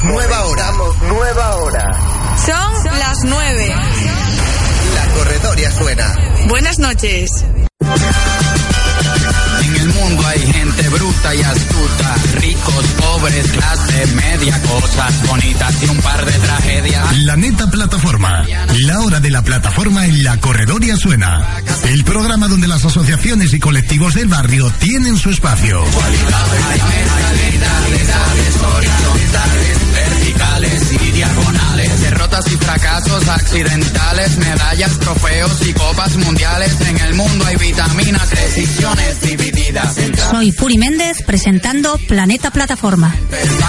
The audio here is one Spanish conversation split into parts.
Comenzamos nueva hora. nueva hora. Son las nueve. La corredoria suena. Buenas noches. Mundo hay gente bruta y astuta, ricos, pobres, clase media, cosas bonitas y un par de tragedias. La neta plataforma. La hora de la plataforma en la corredoria suena. El programa donde las asociaciones y colectivos del barrio tienen su espacio. verticales y diagonales, derrotas y fracasos accidentales, medallas, trofeos y copas mundiales. En el mundo hay vitaminas, decisiones divididas Soy Puri Méndez presentando Planeta Plataforma.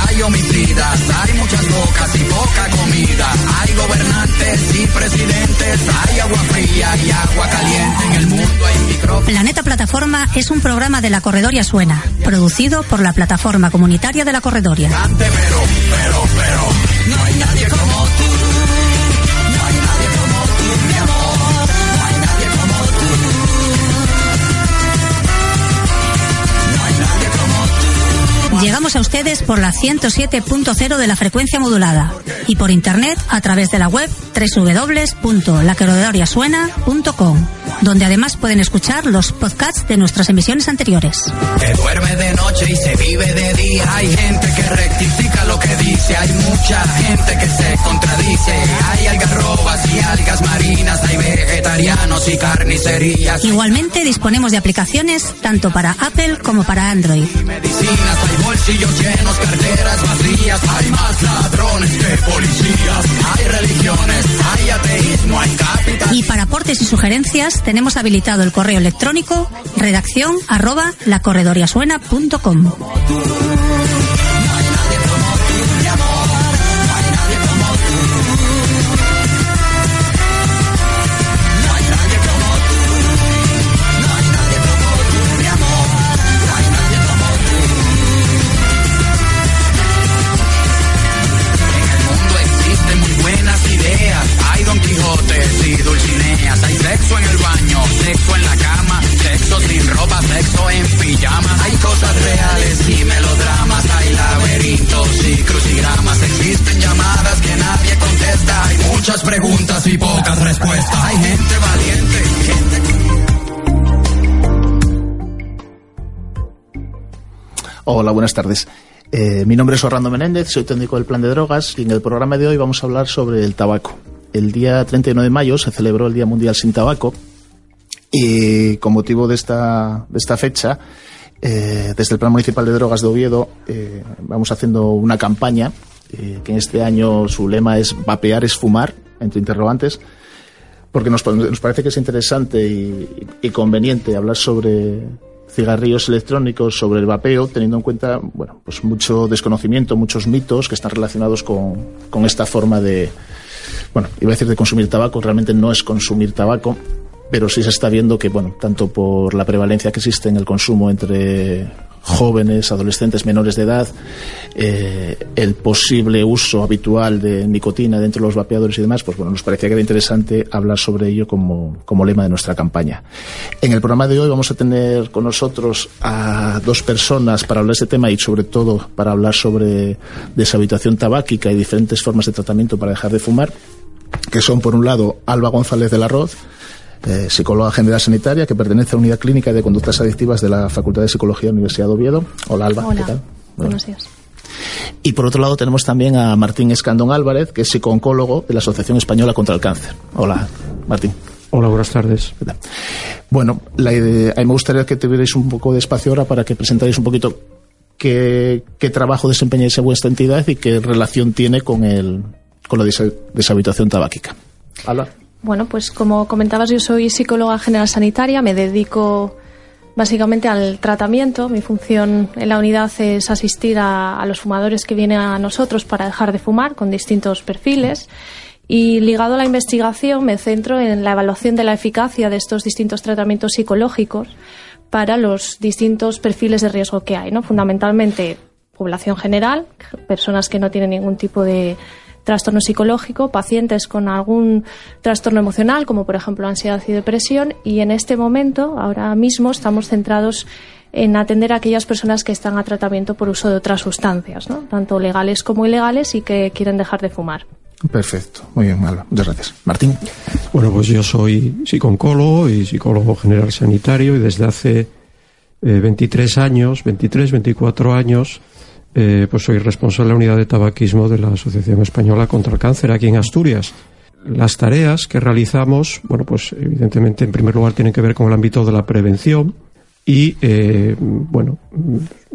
Hay homicidas, hay muchas bocas y poca comida. Hay gobernantes y presidentes, hay agua fría y agua caliente. En el mundo hay micrófonos. Planeta Plataforma es un programa de la Corredoria Suena, producido por la Plataforma Comunitaria de la Corredoria. Pero, pero, pero, no hay nadie como Llegamos a ustedes por la 107.0 de la frecuencia modulada y por internet a través de la web www.lacorredoriasuena.com, donde además pueden escuchar los podcasts de nuestras emisiones anteriores. Que duerme de noche y se vive de día. Hay gente que rectifica lo que dice. Hay mucha gente que se contradice. Hay algarrobas y algas marinas. Hay vegetarianos y carnicerías. Igualmente disponemos de aplicaciones tanto para Apple como para Android. medicinas, hay bolsillos llenos, carteras vacías, hay más ladrones que policías, hay religiones, hay ateísmo, hay capital. Y para aportes y sugerencias tenemos habilitado el correo electrónico redacción arroba lacorredoriasuena.com. Hola, buenas tardes. Eh, mi nombre es Orlando Menéndez, soy técnico del plan de drogas y en el programa de hoy vamos a hablar sobre el tabaco. El día 31 de mayo se celebró el Día Mundial sin Tabaco y con motivo de esta, de esta fecha, eh, desde el Plan Municipal de Drogas de Oviedo eh, vamos haciendo una campaña que en este año su lema es vapear es fumar, entre interrogantes, porque nos, nos parece que es interesante y conveniente hablar sobre cigarrillos electrónicos, sobre el vapeo, teniendo en cuenta bueno, pues mucho desconocimiento, muchos mitos que están relacionados con, con esta forma de, bueno, iba a decir de consumir tabaco, realmente no es consumir tabaco, pero sí se está viendo que, bueno, tanto por la prevalencia que existe en el consumo entre jóvenes, adolescentes menores de edad, eh, el posible uso habitual de nicotina dentro de los vapeadores y demás, pues bueno, nos parecía que era interesante hablar sobre ello como, como lema de nuestra campaña. En el programa de hoy vamos a tener con nosotros a dos personas para hablar de este tema y sobre todo para hablar sobre deshabitación tabáquica y diferentes formas de tratamiento para dejar de fumar, que son por un lado Alba González del Arroz, eh, psicóloga general sanitaria que pertenece a la Unidad Clínica de Conductas Adictivas de la Facultad de Psicología de la Universidad de Oviedo. Hola Alba, Hola, ¿qué tal? buenos días. Y por otro lado tenemos también a Martín Escandón Álvarez, que es psicooncólogo de la Asociación Española contra el Cáncer. Hola, Martín. Hola, buenas tardes. Bueno, la idea, a mí me gustaría que tuvierais un poco de espacio ahora para que presentarais un poquito qué, qué trabajo desempeñáis en vuestra entidad y qué relación tiene con, el, con la deshabituación tabáquica. Alba. Bueno, pues como comentabas, yo soy psicóloga general sanitaria, me dedico básicamente al tratamiento. Mi función en la unidad es asistir a, los fumadores que vienen a nosotros para dejar de fumar con distintos perfiles. Y ligado a la investigación me centro en la evaluación de la eficacia de estos distintos tratamientos psicológicos para los distintos perfiles de riesgo que hay, ¿no? Fundamentalmente población general, personas que no tienen ningún tipo de trastorno psicológico, pacientes con algún trastorno emocional, como por ejemplo ansiedad y depresión, y en este momento, ahora mismo, estamos centrados en atender a aquellas personas que están a tratamiento por uso de otras sustancias, ¿no? tanto legales como ilegales, y que quieren dejar de fumar. Perfecto, muy bien, Alba. Muchas gracias. Martín. Bueno, pues yo soy psicólogo y psicólogo general sanitario y desde hace 23 eh, años, 23, 24 años, eh, pues soy responsable de la unidad de tabaquismo de la Asociación Española contra el Cáncer aquí en Asturias. Las tareas que realizamos, bueno, pues evidentemente en primer lugar tienen que ver con el ámbito de la prevención y, eh, bueno,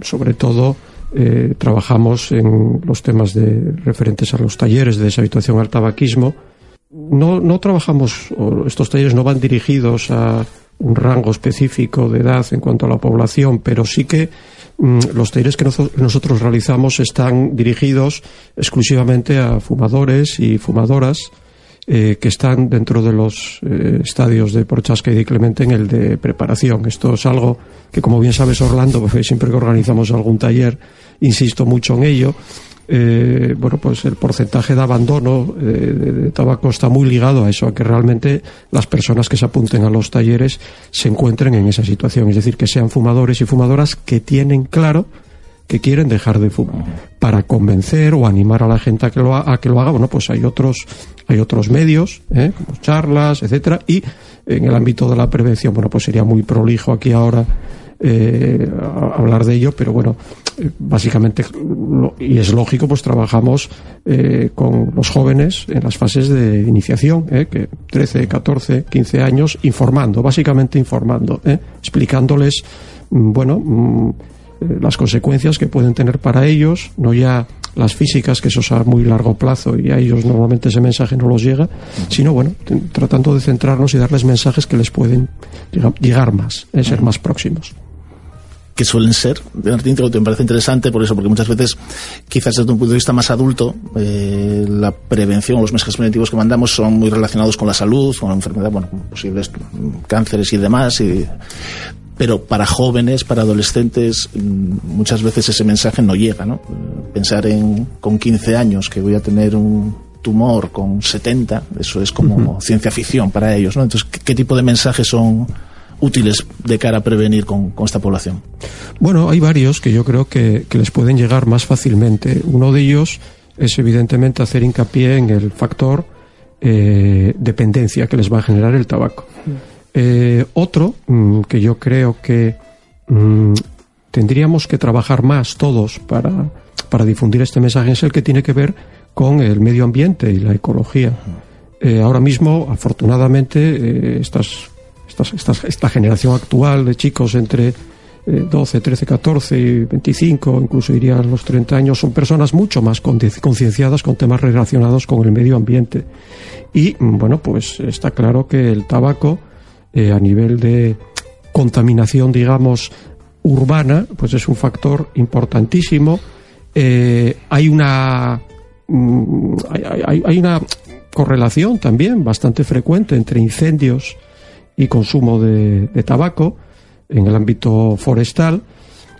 sobre todo eh, trabajamos en los temas de, referentes a los talleres de deshabituación al tabaquismo. No, no trabajamos, estos talleres no van dirigidos a un rango específico de edad en cuanto a la población, pero sí que los talleres que nosotros realizamos están dirigidos exclusivamente a fumadores y fumadoras eh, que están dentro de los eh, estadios de Porchasca y de Clemente en el de preparación. Esto es algo que, como bien sabes, Orlando, porque siempre que organizamos algún taller, insisto mucho en ello, eh, bueno, pues el porcentaje de abandono eh, de, tabaco está muy ligado a eso, a que realmente las personas que se apunten a los talleres se encuentren en esa situación, es decir, que sean fumadores y fumadoras que tienen claro que quieren dejar de fumar. Para convencer o animar a la gente a que lo, a que lo haga, bueno, pues hay otros, hay otros medios, ¿eh? como charlas, etcétera, y en el ámbito de la prevención, bueno, pues sería muy prolijo aquí ahora eh, hablar de ello, pero bueno, básicamente, y es lógico, pues trabajamos eh, con los jóvenes en las fases de iniciación, eh, que 13, 14, 15 años, informando, básicamente informando, eh, explicándoles, mm, bueno, mm, las consecuencias que pueden tener para ellos, no ya las físicas, que eso es a muy largo plazo y a ellos normalmente ese mensaje no los llega, sino bueno, tratando de centrarnos y darles mensajes que les pueden llegar más, ser más próximos que suelen ser, Martín, te parece interesante por eso, porque muchas veces, quizás desde un punto de vista más adulto, eh, la prevención, los mensajes preventivos que mandamos son muy relacionados con la salud, con la enfermedad, bueno, con posibles cánceres y demás, pero para jóvenes, para adolescentes, mm, muchas veces ese mensaje no llega, ¿no? Pensar en, con 15 años que voy a tener un tumor con 70, eso es como ciencia ficción para ellos, ¿no? Entonces, ¿qué, tipo de mensajes son útiles de cara a prevenir con, esta población? Bueno, hay varios que yo creo que, les pueden llegar más fácilmente. Uno de ellos es evidentemente hacer hincapié en el factor eh, dependencia que les va a generar el tabaco. Eh, otro mm, que yo creo que mm, tendríamos que trabajar más todos para, para difundir este mensaje es el que tiene que ver con el medio ambiente y la ecología. Eh, ahora mismo, afortunadamente, estas esta, generación actual de chicos entre 12, 13, 14 y 25, incluso iría a los 30 años, son personas mucho más concienciadas con temas relacionados con el medio ambiente. Y mm, bueno, pues está claro que el tabaco, eh, a nivel de contaminación, digamos, urbana, pues es un factor importantísimo. Eh, hay una mm, hay, una correlación también bastante frecuente entre incendios y consumo de, tabaco en el ámbito forestal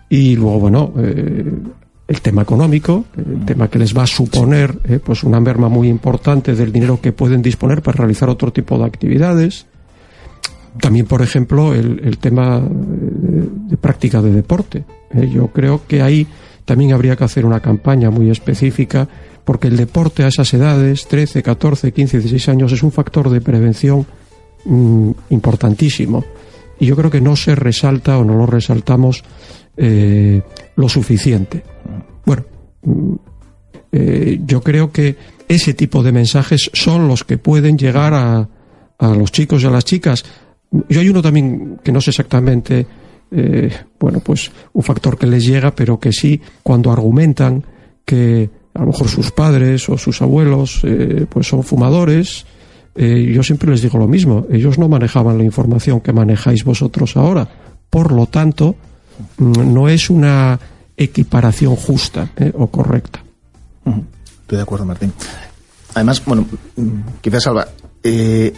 y luego, bueno, eh, el tema económico, el tema que les va a suponer eh, pues una merma muy importante del dinero que pueden disponer para realizar otro tipo de actividades. También, por ejemplo, el, tema de, práctica de deporte. Eh, yo creo que ahí también habría que hacer una campaña muy específica porque el deporte a esas edades, 13, 14, 15, 16 años, es un factor de prevención Mm, importantísimo. Y yo creo que no se resalta o no lo resaltamos eh, lo suficiente. Bueno, mm, eh, yo creo que ese tipo de mensajes son los que pueden llegar a, a los chicos y a las chicas. Yo hay uno también que no sé exactamente, eh, bueno, pues un factor que les llega, pero que sí, cuando argumentan que a lo mejor sus padres o sus abuelos pues son fumadores, eh, yo siempre les digo lo mismo, ellos no manejaban la información que manejáis vosotros ahora. por lo tanto, mm, no es una equiparación justa ¿eh? o correcta. Estoy de acuerdo, Martín. Además, bueno, mm, quizás Alba, eh,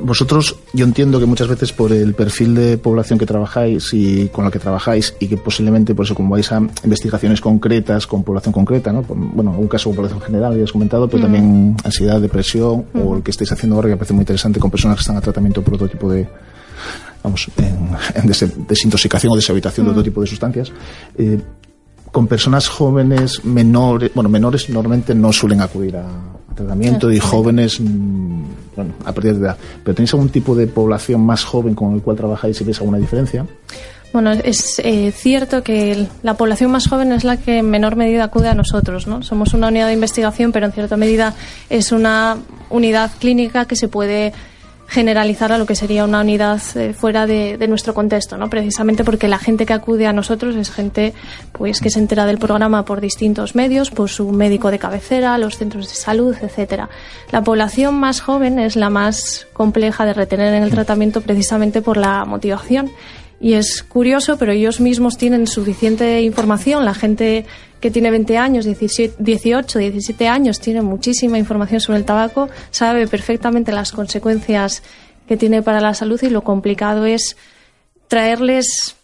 vosotros, yo entiendo que muchas veces por el perfil de población que trabajáis y con la que trabajáis y que posiblemente por eso como vais a investigaciones concretas con población concreta, ¿no? Bueno, un caso con población general, ya has comentado, pero también ansiedad, depresión o el que estáis haciendo ahora que me parece muy interesante con personas que están a tratamiento por otro tipo de vamos, en, desintoxicación o deshabitación de otro tipo de sustancias. Eh, con personas jóvenes menores, bueno, menores normalmente no suelen acudir a, tratamiento y jóvenes, mm, bueno, a partir de edad. ¿Pero tenéis algún tipo de población más joven con el cual trabajáis y veis alguna diferencia? Bueno, es eh, cierto que la población más joven es la que en menor medida acude a nosotros, ¿no? Somos una unidad de investigación, pero en cierta medida es una unidad clínica que se puede generalizar a lo que sería una unidad eh, fuera de, nuestro contexto, ¿no? Precisamente porque la gente que acude a nosotros es gente pues que se entera del programa por distintos medios, por su médico de cabecera, los centros de salud, etcétera. La población más joven es la más compleja de retener en el tratamiento precisamente por la motivación. Y es curioso, pero ellos mismos tienen suficiente información. La gente que tiene 20 años, 18, 17 años, tiene muchísima información sobre el tabaco, sabe perfectamente las consecuencias que tiene para la salud y lo complicado es traerles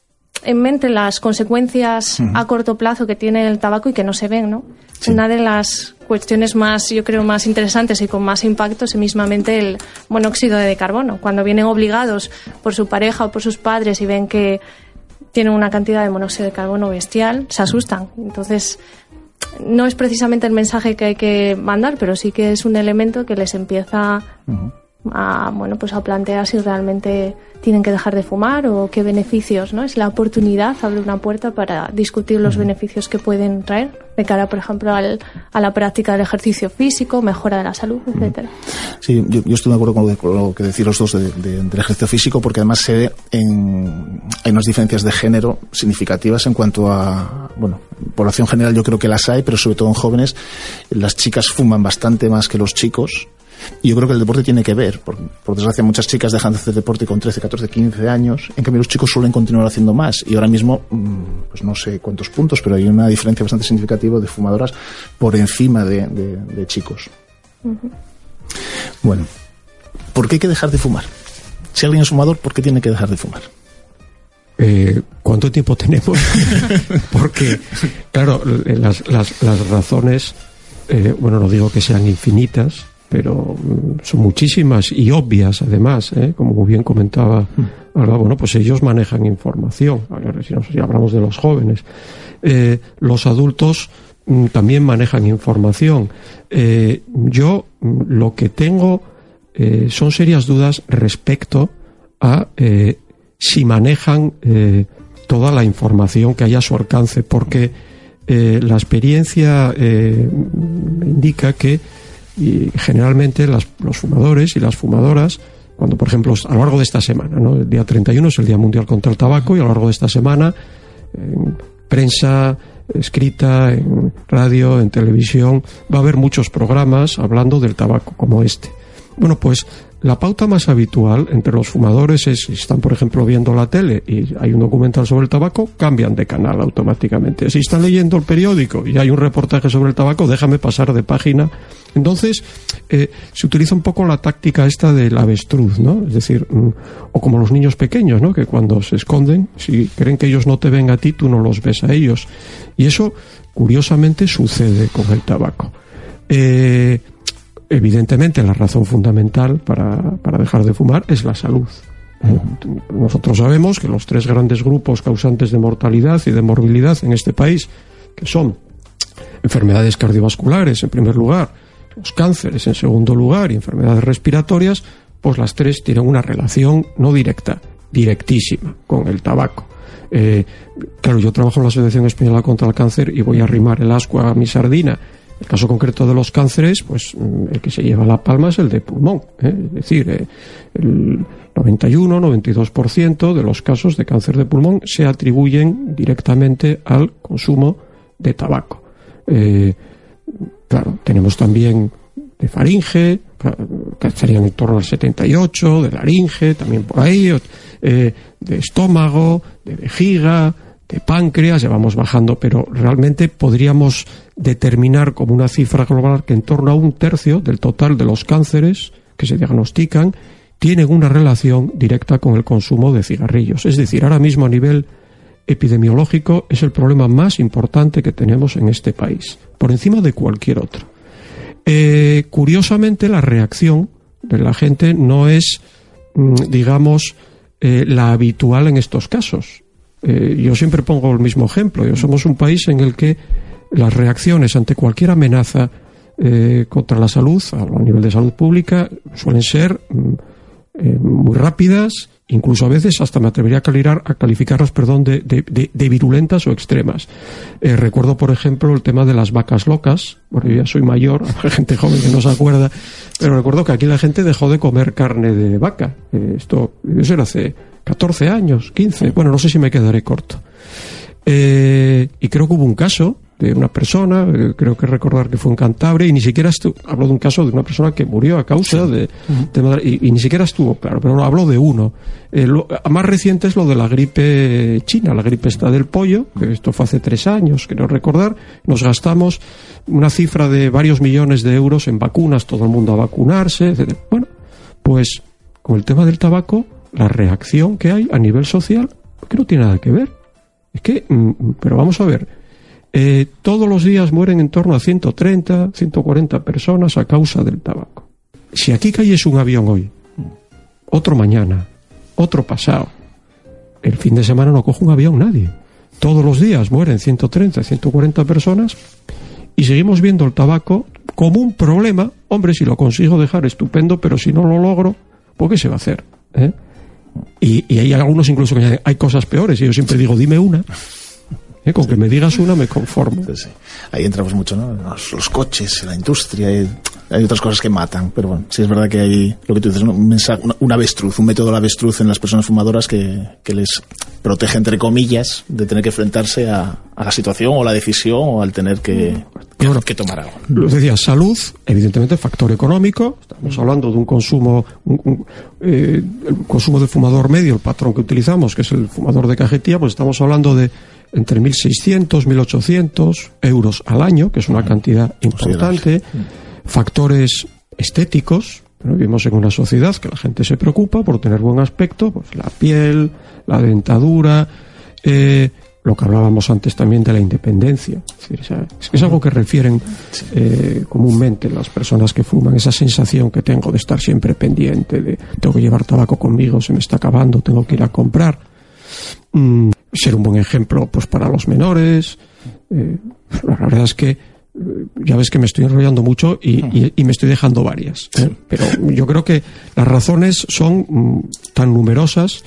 en mente las consecuencias a corto plazo que tiene el tabaco y que no se ven, ¿no? Una de las cuestiones más, yo creo, más interesantes y con más impacto es mismamente el monóxido de carbono. Cuando vienen obligados por su pareja o por sus padres y ven que tienen una cantidad de monóxido de carbono bestial, se asustan. Entonces, no es precisamente el mensaje que hay que mandar, pero sí que es un elemento que les empieza a, bueno, pues a plantear si realmente tienen que dejar de fumar o qué beneficios, ¿no? Es la oportunidad, abre una puerta para discutir los beneficios que pueden traer de cara, por ejemplo, al, a la práctica del ejercicio físico, mejora de la salud, etcétera. Sí, yo, estoy de acuerdo con lo, que decís los dos del ejercicio físico, porque además se ve en, hay unas diferencias de género significativas en cuanto a, bueno, población general yo creo que las hay, pero sobre todo en jóvenes, las chicas fuman bastante más que los chicos y yo creo que el deporte tiene que ver. Por, desgracia, muchas chicas dejan de hacer deporte con 13, 14, 15 años. En cambio, los chicos suelen continuar haciendo más. Y ahora mismo, mm, pues no sé cuántos puntos, pero hay una diferencia bastante significativa de fumadoras por encima de, chicos. Bueno, ¿por qué hay que dejar de fumar? Si alguien es fumador, ¿por qué tiene que dejar de fumar? Eh, ¿Cuánto tiempo tenemos? Porque, claro, las, razones, eh, bueno, no digo que sean infinitas, pero mm, son muchísimas y obvias además, ¿eh? como bien comentaba Alba, bueno, pues ellos manejan información, si, hablamos de los jóvenes. Eh, los adultos mm, también manejan información. Eh, yo mm, lo que tengo son serias dudas respecto a si manejan toda la información que hay a su alcance, porque la experiencia indica que y generalmente los fumadores y las fumadoras, cuando por ejemplo a lo largo de esta semana, ¿no? el día 31 es el Día Mundial contra el Tabaco y a lo largo de esta semana, en prensa escrita, en radio, en televisión, va a haber muchos programas hablando del tabaco como este. Bueno, pues la pauta más habitual entre los fumadores es, si están, por ejemplo, viendo la tele y hay un documental sobre el tabaco, cambian de canal automáticamente. Si están leyendo el periódico y hay un reportaje sobre el tabaco, déjame pasar de página. Entonces, eh, se utiliza un poco la táctica esta del avestruz, ¿no? Es decir, mm, o como los niños pequeños, ¿no? Que cuando se esconden, si creen que ellos no te ven a ti, tú no los ves a ellos. Y eso, curiosamente, sucede con el tabaco. Eh, Evidentemente, la razón fundamental para, dejar de fumar es la salud. Nosotros sabemos que los tres grandes grupos causantes de mortalidad y de morbilidad en este país, que son enfermedades cardiovasculares en primer lugar, los cánceres en segundo lugar y enfermedades respiratorias, pues las tres tienen una relación no directa, directísima con el tabaco. Eh, claro, yo trabajo en la Asociación Española contra el Cáncer y voy a arrimar el asco a mi sardina el caso concreto de los cánceres, pues mm, el que se lleva la palma es el de pulmón. ¿eh? Es decir, eh, el 91-92% de los casos de cáncer de pulmón se atribuyen directamente al consumo de tabaco. Eh, claro, tenemos también de faringe, que estarían en torno al 78, de laringe, también por ahí, de estómago, de vejiga, de páncreas, ya vamos bajando, pero realmente podríamos determinar como una cifra global que en torno a un tercio del total de los cánceres que se diagnostican tienen una relación directa con el consumo de cigarrillos. Es decir, ahora mismo a nivel epidemiológico es el problema más importante que tenemos en este país, por encima de cualquier otro. Eh, curiosamente, la reacción de la gente no es, mm, digamos, eh, la habitual en estos casos. Eh, yo siempre pongo el mismo ejemplo. Yo somos un país en el que las reacciones ante cualquier amenaza contra la salud, a nivel de salud pública, suelen ser mm, muy rápidas, incluso a veces hasta me atrevería a, calificar, a calificarlas perdón, de, de, virulentas o extremas. Eh, recuerdo, por ejemplo, el tema de las vacas locas. Bueno, yo ya soy mayor, hay gente joven que no se acuerda, pero recuerdo que aquí la gente dejó de comer carne de vaca. Eh, esto, eso era hace 14 años, 15, bueno, no sé si me quedaré corto. Eh, y creo que hubo un caso de una persona, eh, creo que recordar que fue en Cantabria, y ni siquiera estuvo, habló de un caso de una persona que murió a causa de, y, ni siquiera estuvo claro, pero habló de uno. Eh, lo, más reciente es lo de la gripe china, la gripe esta del pollo, que esto fue hace tres años, quiero recordar, nos gastamos una cifra de varios millones de euros en vacunas, todo el mundo a vacunarse, etc. Bueno, pues con el tema del tabaco, la reacción que hay a nivel social, que no tiene nada que ver. Es que, mm, pero vamos a ver, eh, todos los días mueren en torno a 130, 140 personas a causa del tabaco. Si aquí cayese un avión hoy, otro mañana, otro pasado, el fin de semana no coge un avión nadie. Todos los días mueren 130, 140 personas y seguimos viendo el tabaco como un problema. Hombre, si lo consigo dejar, estupendo, pero si no lo logro, ¿por qué se va a hacer? ¿Eh? Y, y, hay algunos incluso que hay cosas peores. Y yo siempre digo, dime una. ¿Eh? Con que me digas una me conformo. Ahí entramos mucho, ¿no? Los, coches, la industria, hay otras cosas que matan, pero bueno, sí es verdad que hay lo que tú dices, un, mensaje, un avestruz, un método de avestruz en las personas fumadoras que, que, les protege, entre comillas, de tener que enfrentarse a, a, la situación o la decisión o al tener que, que, tomar algo. Lo decía, salud, evidentemente factor económico, estamos hablando de un consumo, un, eh, el consumo de fumador medio, el patrón que utilizamos, que es el fumador de cajetilla, pues estamos hablando de entre 1.600, 1.800 euros al año, que es una cantidad importante. Factores estéticos, vivimos en una sociedad que la gente se preocupa por tener buen aspecto, pues la piel, la dentadura, eh, lo que hablábamos antes también de la independencia. Es, es, algo que refieren eh, comúnmente las personas que fuman, esa sensación que tengo de estar siempre pendiente, de tengo que llevar tabaco conmigo, se me está acabando, tengo que ir a comprar. Mm, ser un buen ejemplo pues para los menores. Eh, la verdad es que eh, ya ves que me estoy enrollando mucho y, me estoy dejando varias. ¿eh? Pero yo creo que las razones son mm, tan numerosas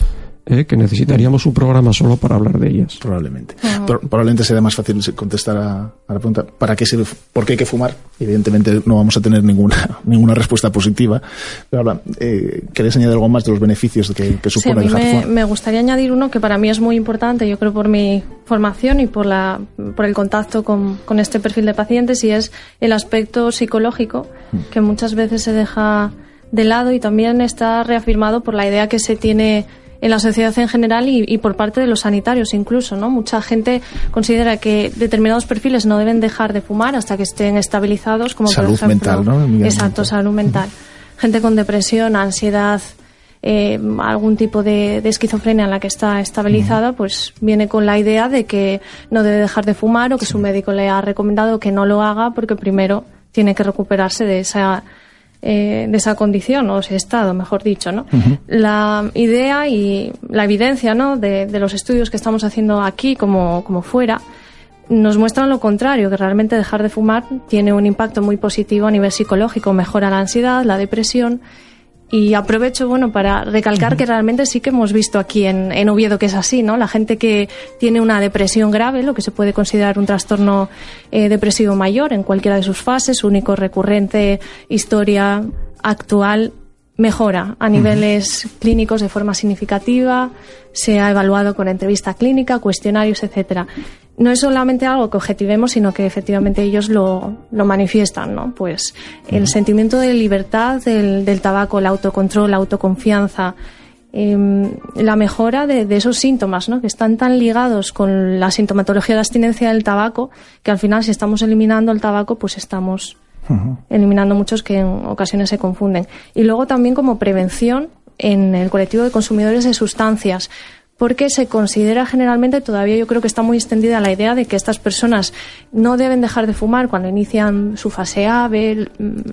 ¿eh? que necesitaríamos un programa solo para hablar de ellas. Probablemente. probablemente sería más fácil contestar a, la pregunta ¿para qué sirve, por qué hay que fumar? Evidentemente no vamos a tener ninguna, ninguna respuesta positiva. Pero ahora, eh, ¿queréis añadir algo más de los beneficios que, que supone sí, a mí me, me, gustaría añadir uno que para mí es muy importante, yo creo por mi formación y por, la, por el contacto con, con este perfil de pacientes, y es el aspecto psicológico, mm. que muchas veces se deja de lado y también está reafirmado por la idea que se tiene en la sociedad en general y, por parte de los sanitarios incluso, ¿no? Mucha gente considera que determinados perfiles no deben dejar de fumar hasta que estén estabilizados, como salud por ejemplo, mental, ¿no? Exacto, salud mental. Gente con depresión, ansiedad, eh, algún tipo de, esquizofrenia en la que está estabilizada, pues viene con la idea de que no debe dejar de fumar o que su médico le ha recomendado que no lo haga porque primero tiene que recuperarse de esa eh, de esa condición o ese estado, mejor dicho, ¿no? La idea y la evidencia, ¿no? De, los estudios que estamos haciendo aquí como, como fuera nos muestran lo contrario, que realmente dejar de fumar tiene un impacto muy positivo a nivel psicológico, mejora la ansiedad, la depresión y aprovecho, bueno, para recalcar que realmente sí que hemos visto aquí en, en, Oviedo que es así, ¿no? La gente que tiene una depresión grave, lo que se puede considerar un trastorno eh, depresivo mayor en cualquiera de sus fases, único, recurrente, historia actual, mejora a niveles clínicos de forma significativa, se ha evaluado con entrevista clínica, cuestionarios, etcétera. no es solamente algo que objetivemos, sino que efectivamente ellos lo, lo manifiestan, ¿no? Pues el sentimiento de libertad del, del tabaco, el autocontrol, la autoconfianza, em, la mejora de, de esos síntomas, ¿no? Que están tan ligados con la sintomatología de abstinencia del tabaco, que al final si estamos eliminando el tabaco, pues estamos eliminando muchos que en ocasiones se confunden. Y luego también como prevención en el colectivo de consumidores de sustancias, porque se considera generalmente, todavía yo creo que está muy extendida la idea de que estas personas no deben dejar de fumar cuando inician su fase A, B,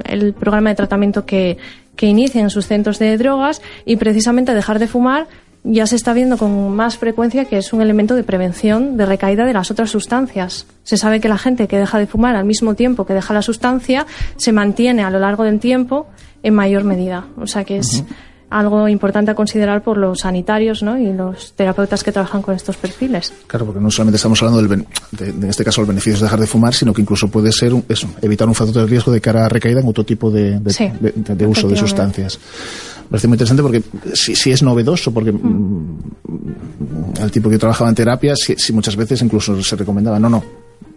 el, programa de tratamiento que, que inician sus centros de drogas y precisamente dejar de fumar ya se está viendo con más frecuencia que es un elemento de prevención de recaída de las otras sustancias. Se sabe que la gente que deja de fumar al mismo tiempo que deja la sustancia se mantiene a lo largo del tiempo en mayor medida. O sea que es algo importante a considerar por los sanitarios ¿no? y los terapeutas que trabajan con estos perfiles. Claro, porque no solamente estamos hablando del de, de, en este caso el beneficio de dejar de fumar, sino que incluso puede ser un- eso, evitar un factor de riesgo de cara a recaída en otro tipo de, de- Sí, uso de sustancias. Parece muy interesante porque si, si es novedoso, porque mm, al tipo que trabajaba en terapia, si, si muchas veces incluso se recomendaba, no, no,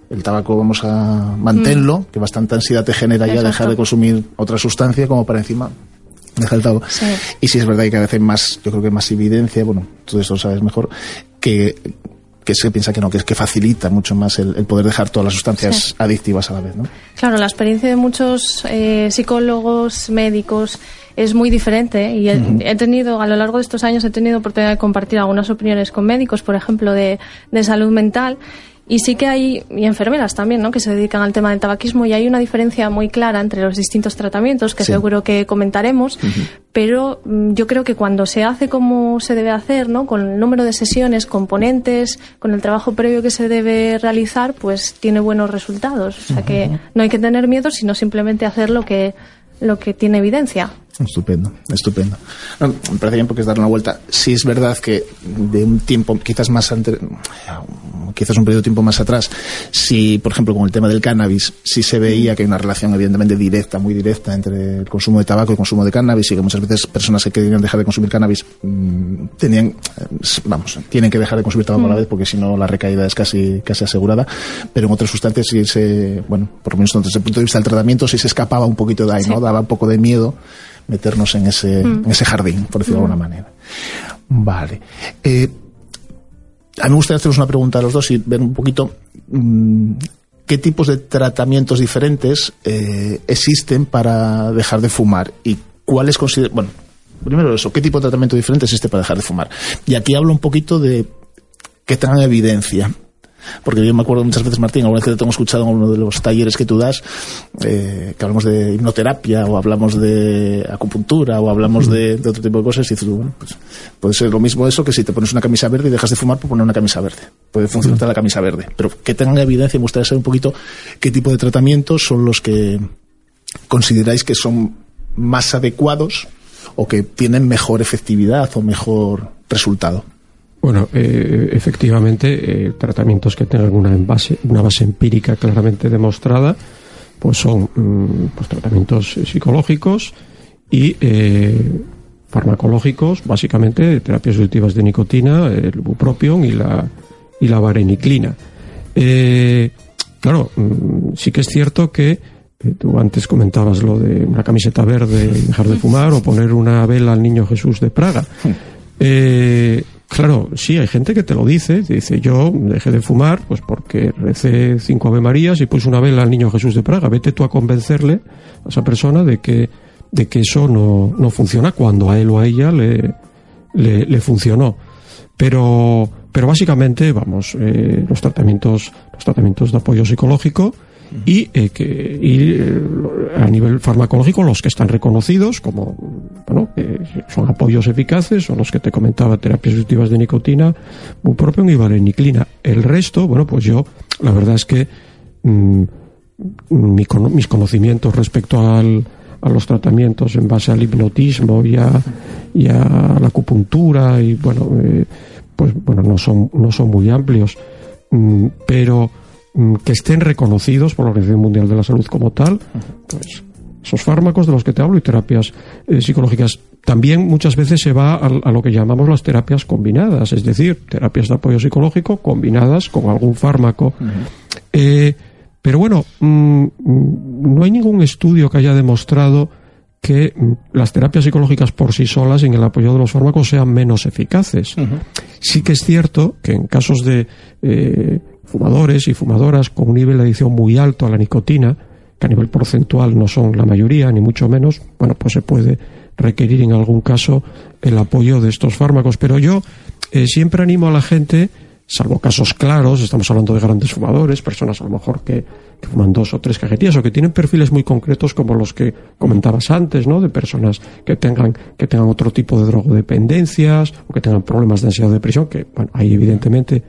el tabaco vamos a mantenerlo, que bastante ansiedad te genera ya dejar de consumir otra sustancia como para encima dejar el tabaco. Sí. Y si es verdad que cada vez hay más, yo creo que más evidencia, bueno, tú eso lo sabes mejor, que, que se piensa que no, que es que facilita mucho más el, el poder dejar todas las sustancias Sí. adictivas a la vez, ¿no? Claro, la experiencia de muchos eh, psicólogos, médicos, es muy diferente ¿eh? y he, he tenido, a lo largo de estos años, he tenido oportunidad de compartir algunas opiniones con médicos, por ejemplo, de, de salud mental. Y sí que hay, y enfermeras también, ¿no? que se dedican al tema del tabaquismo, y hay una diferencia muy clara entre los distintos tratamientos, que Sí. seguro que comentaremos, pero mm, yo creo que cuando se hace como se debe hacer, ¿no? con el número de sesiones, componentes, con el trabajo previo que se debe realizar, pues tiene buenos resultados. O sea que no hay que tener miedo, sino simplemente hacer lo que, lo que tiene evidencia. Estupendo, estupendo. No, me parece bien porque es darle una vuelta. Sí es verdad que de un tiempo, quizás más ante- quizás un periodo de tiempo más atrás, si, por ejemplo, con el tema del cannabis, sí se veía que hay una relación evidentemente directa, muy directa entre el consumo de tabaco y el consumo de cannabis y que muchas veces personas que querían dejar de consumir cannabis mm, tenían, eh, vamos, tienen que dejar de consumir tabaco a la vez porque si no la recaída es casi, casi asegurada. Pero en otras sustancias sí se, bueno, por lo menos desde el punto de vista del tratamiento sí se escapaba un poquito de ahí, ¿no? Daba un poco de miedo meternos en ese, en ese jardín, por decirlo de alguna manera. Vale. Eh, a mí me gustaría haceros una pregunta a los dos y ver un poquito mm, qué tipos de tratamientos diferentes eh, existen para dejar de fumar y cuáles consideran. Bueno, primero eso, ¿qué tipo de tratamiento diferente existe para dejar de fumar? Y aquí hablo un poquito de que tengan evidencia. Porque yo me acuerdo muchas veces, Martín, alguna vez que te tengo escuchado en uno de los talleres que tú das, eh, que hablamos de hipnoterapia o hablamos de acupuntura o hablamos de, de otro tipo de cosas y dices, bueno, pues puede ser lo mismo eso que si te pones una camisa verde y dejas de fumar por poner una camisa verde. Puede funcionarte la camisa verde. Pero que tengan evidencia, me gustaría saber un poquito qué tipo de tratamientos son los que consideráis que son más adecuados o que tienen mejor efectividad o mejor resultado. Bueno, eh, efectivamente, eh, tratamientos que tengan una base, una base empírica claramente demostrada, pues son mm, pues tratamientos psicológicos y eh, farmacológicos, básicamente terapias sustitutivas de nicotina, el bupropion y la y la vareniclina. Eh, claro, mm, sí que es cierto que eh, tú antes comentabas lo de una camiseta verde dejar de fumar o poner una vela al niño Jesús de Praga. Eh, claro, sí, hay gente que te lo dice, dice yo dejé de fumar pues porque recé cinco Ave Marías y puse una vela al niño Jesús de Praga. Vete tú a convencerle a esa persona de que, de que eso no, no funciona cuando a él o a ella le, le, le funcionó. Pero, pero básicamente, vamos, eh, los tratamientos, los tratamientos de apoyo psicológico y, eh, que, y eh, a nivel farmacológico los que están reconocidos como bueno son apoyos eficaces son los que te comentaba terapias sustitutivas de nicotina bupropion y vareniclina. El resto bueno pues yo la verdad es que mm, mis conocimientos respecto al, a los tratamientos en base al hipnotismo y a, y a la acupuntura y bueno eh, pues bueno no son no son muy amplios. Mm, pero que estén reconocidos por la Organización Mundial de la Salud como tal pues esos fármacos de los que te hablo y terapias eh, psicológicas. También muchas veces se va a, lo que llamamos las terapias combinadas, es decir, terapias de apoyo psicológico combinadas con algún fármaco. Eh, pero bueno, mm, mm, no hay ningún estudio que haya demostrado que mm, las terapias psicológicas por sí solas en el apoyo de los fármacos sean menos eficaces. Sí que es cierto que en casos de eh, fumadores y fumadoras con un nivel de adicción muy alto a la nicotina, que a nivel porcentual no son la mayoría, ni mucho menos, bueno, pues se puede requerir en algún caso el apoyo de estos fármacos. Pero yo eh, siempre animo a la gente salvo casos claros, estamos hablando de grandes fumadores, personas a lo mejor que, fuman dos o tres cajetillas o que tienen perfiles muy concretos como los que comentabas antes, ¿no? De personas que tengan, que tengan otro tipo de drogodependencias o que tengan problemas de ansiedad o depresión, que, bueno, ahí evidentemente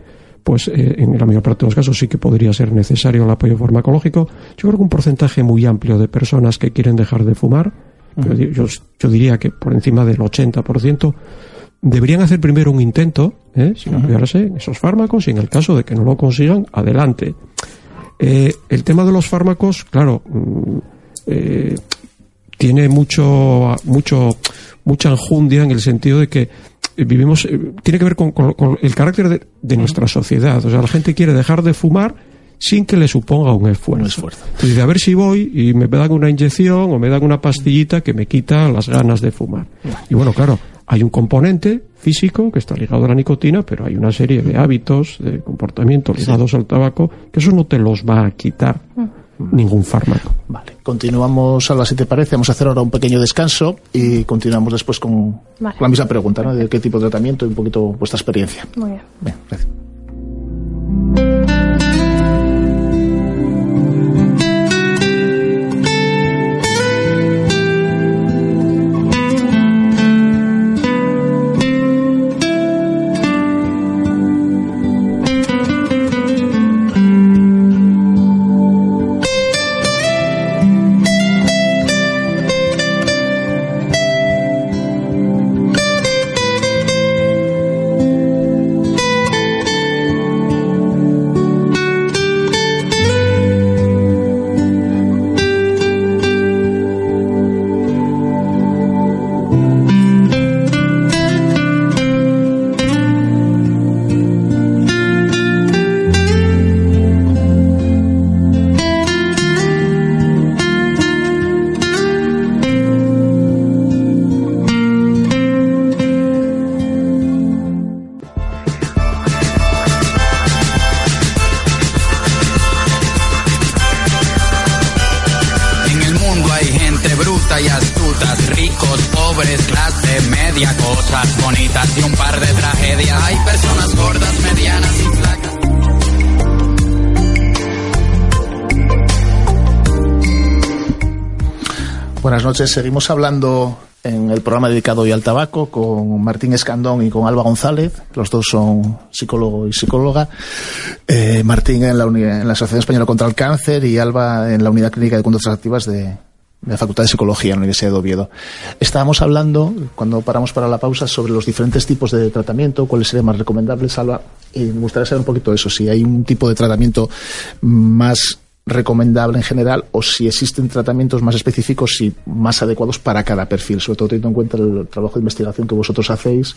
pues eh, en la mayor parte de los casos sí que podría ser necesario el apoyo farmacológico. Yo creo que un porcentaje muy amplio de personas que quieren dejar de fumar, yo, yo, diría que por encima del 80%, deberían hacer primero un intento, ¿eh? sin apoyarse en esos fármacos y en el caso de que no lo consigan, adelante. Eh, el tema de los fármacos, claro, mm, eh, tiene mucho, mucho, mucha enjundia en el sentido de que vivimos, tiene que ver con, el carácter de, nuestra sociedad. O sea, la gente quiere dejar de fumar sin que le suponga un esfuerzo. Un esfuerzo. Entonces, a ver si voy y me dan una inyección o me dan una pastillita que me quita las ganas de fumar. Y bueno, claro, hay un componente físico que está ligado a la nicotina, pero hay una serie de hábitos, de comportamientos ligados al tabaco, que eso no te los va a quitar mm. Ningún fármaco. Vale, continuamos ahora si te parece, vamos a hacer ahora un pequeño descanso y continuamos después con, la misma pregunta, ¿no? De qué tipo de tratamiento y un poquito vuestra experiencia. Muy bien. bien gracias. Seguimos hablando en el programa dedicado hoy al tabaco con Martín Escandón y con Alba González. Los dos son psicólogo y psicóloga. Eh, Martín en la, en la Asociación Española contra el Cáncer y Alba en la Unidad Clínica de Conductas Activas de, la Facultad de Psicología en la Universidad de Oviedo. Estábamos hablando, cuando paramos para la pausa, sobre los diferentes tipos de tratamiento, cuáles serían más recomendables, Alba, y me gustaría saber un poquito eso, si hay un tipo de tratamiento más recomendable en general o si existen tratamientos más específicos y más adecuados para cada perfil, sobre todo teniendo en cuenta el trabajo de investigación que vosotros hacéis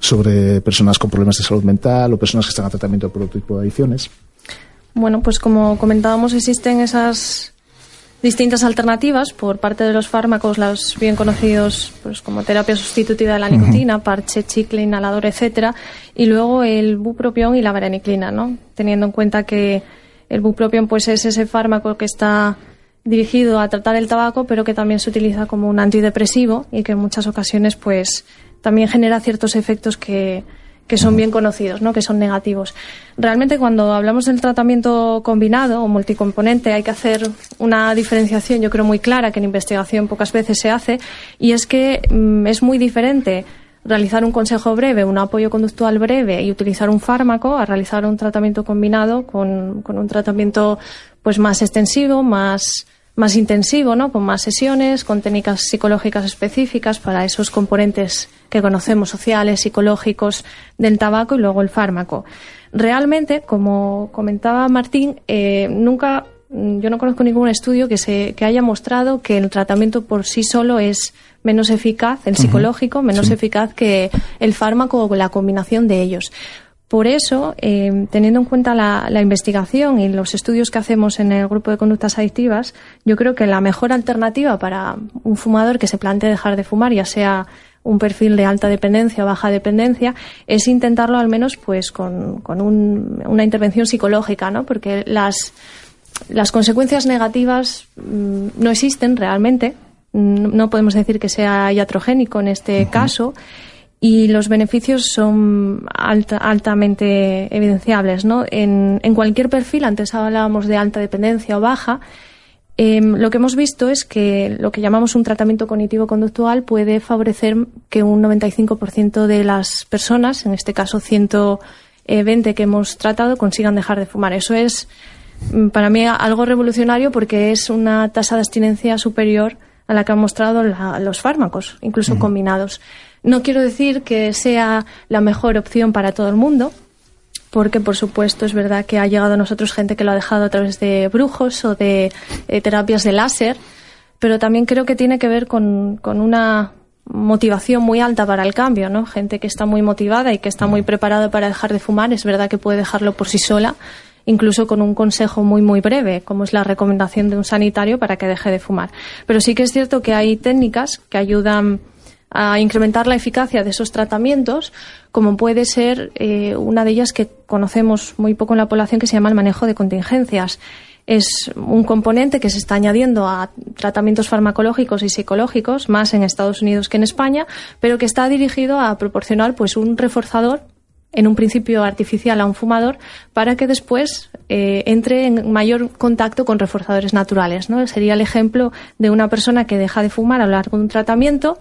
sobre personas con problemas de salud mental o personas que están a tratamiento por otro tipo de adicciones. Bueno, pues como comentábamos, existen esas distintas alternativas por parte de los fármacos, los bien conocidos pues como terapia sustitutiva de la nicotina, parche, chicle, inhalador, etcétera, y luego el bupropión y la vareniclina, ¿no? Teniendo en cuenta que el bupropión pues es ese fármaco que está dirigido a tratar el tabaco, pero que también se utiliza como un antidepresivo y que en muchas ocasiones pues también genera ciertos efectos que, que son bien conocidos, ¿no? que son negativos. Realmente cuando hablamos del tratamiento combinado o multicomponente hay que hacer una diferenciación, yo creo, muy clara, que en investigación pocas veces se hace, y es que mm, es muy diferente realizar un consejo breve, un apoyo conductual breve y utilizar un fármaco a realizar un tratamiento combinado con, un tratamiento pues más extensivo, más, más intensivo, ¿no? con más sesiones, con técnicas psicológicas específicas para esos componentes que conocemos, sociales, psicológicos del tabaco y luego el fármaco. Realmente, como comentaba Martín, eh, nunca yo no conozco ningún estudio que, se, que haya mostrado que el tratamiento por sí solo es menos eficaz, el psicológico, menos eficaz que el fármaco o la combinación de ellos. Por eso, eh, teniendo en cuenta la, la, investigación y los estudios que hacemos en el grupo de conductas adictivas, yo creo que la mejor alternativa para un fumador que se plantee dejar de fumar, ya sea un perfil de alta dependencia o baja dependencia, es intentarlo al menos pues con, con un, una intervención psicológica, ¿no? Porque las, las consecuencias negativas mmm, no existen realmente. No podemos decir que sea iatrogénico en este uh -huh. caso y los beneficios son alta, altamente evidenciables. ¿no? En, en, cualquier perfil, antes hablábamos de alta dependencia o baja, eh, lo que hemos visto es que lo que llamamos un tratamiento cognitivo-conductual puede favorecer que un 95% de las personas, en este caso 120 que hemos tratado, consigan dejar de fumar. Eso es mm, para mí algo revolucionario porque es una tasa de abstinencia superior a la que han mostrado la, los fármacos, incluso uh -huh. combinados. No quiero decir que sea la mejor opción para todo el mundo, porque por supuesto es verdad que ha llegado a nosotros gente que lo ha dejado a través de brujos o de eh, terapias de láser, pero también creo que tiene que ver con, con, una motivación muy alta para el cambio, ¿no? Gente que está muy motivada y que está muy preparada para dejar de fumar, es verdad que puede dejarlo por sí sola, incluso con un consejo muy muy breve, como es la recomendación de un sanitario para que deje de fumar. Pero sí que es cierto que hay técnicas que ayudan a incrementar la eficacia de esos tratamientos, como puede ser eh, una de ellas que conocemos muy poco en la población, que se llama el manejo de contingencias. Es un componente que se está añadiendo a tratamientos farmacológicos y psicológicos, más en Estados Unidos que en España, pero que está dirigido a proporcionar pues, un reforzador en un principio artificial a un fumador para que después eh, entre en mayor contacto con reforzadores naturales. ¿no? Sería el ejemplo de una persona que deja de fumar a lo largo de un tratamiento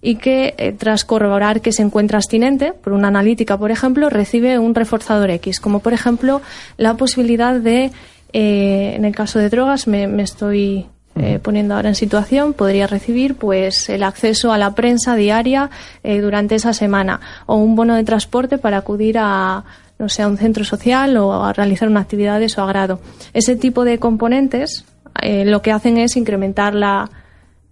y que eh, tras corroborar que se encuentra abstinente por una analítica, por ejemplo, recibe un reforzador X, como por ejemplo la posibilidad de, eh, en el caso de drogas, me, me estoy eh, poniendo ahora en situación, podría recibir pues el acceso a la prensa diaria eh, durante esa semana o un bono de transporte para acudir a no sé, a un centro social o a realizar una actividad de su agrado. Ese tipo de componentes eh, lo que hacen es incrementar la,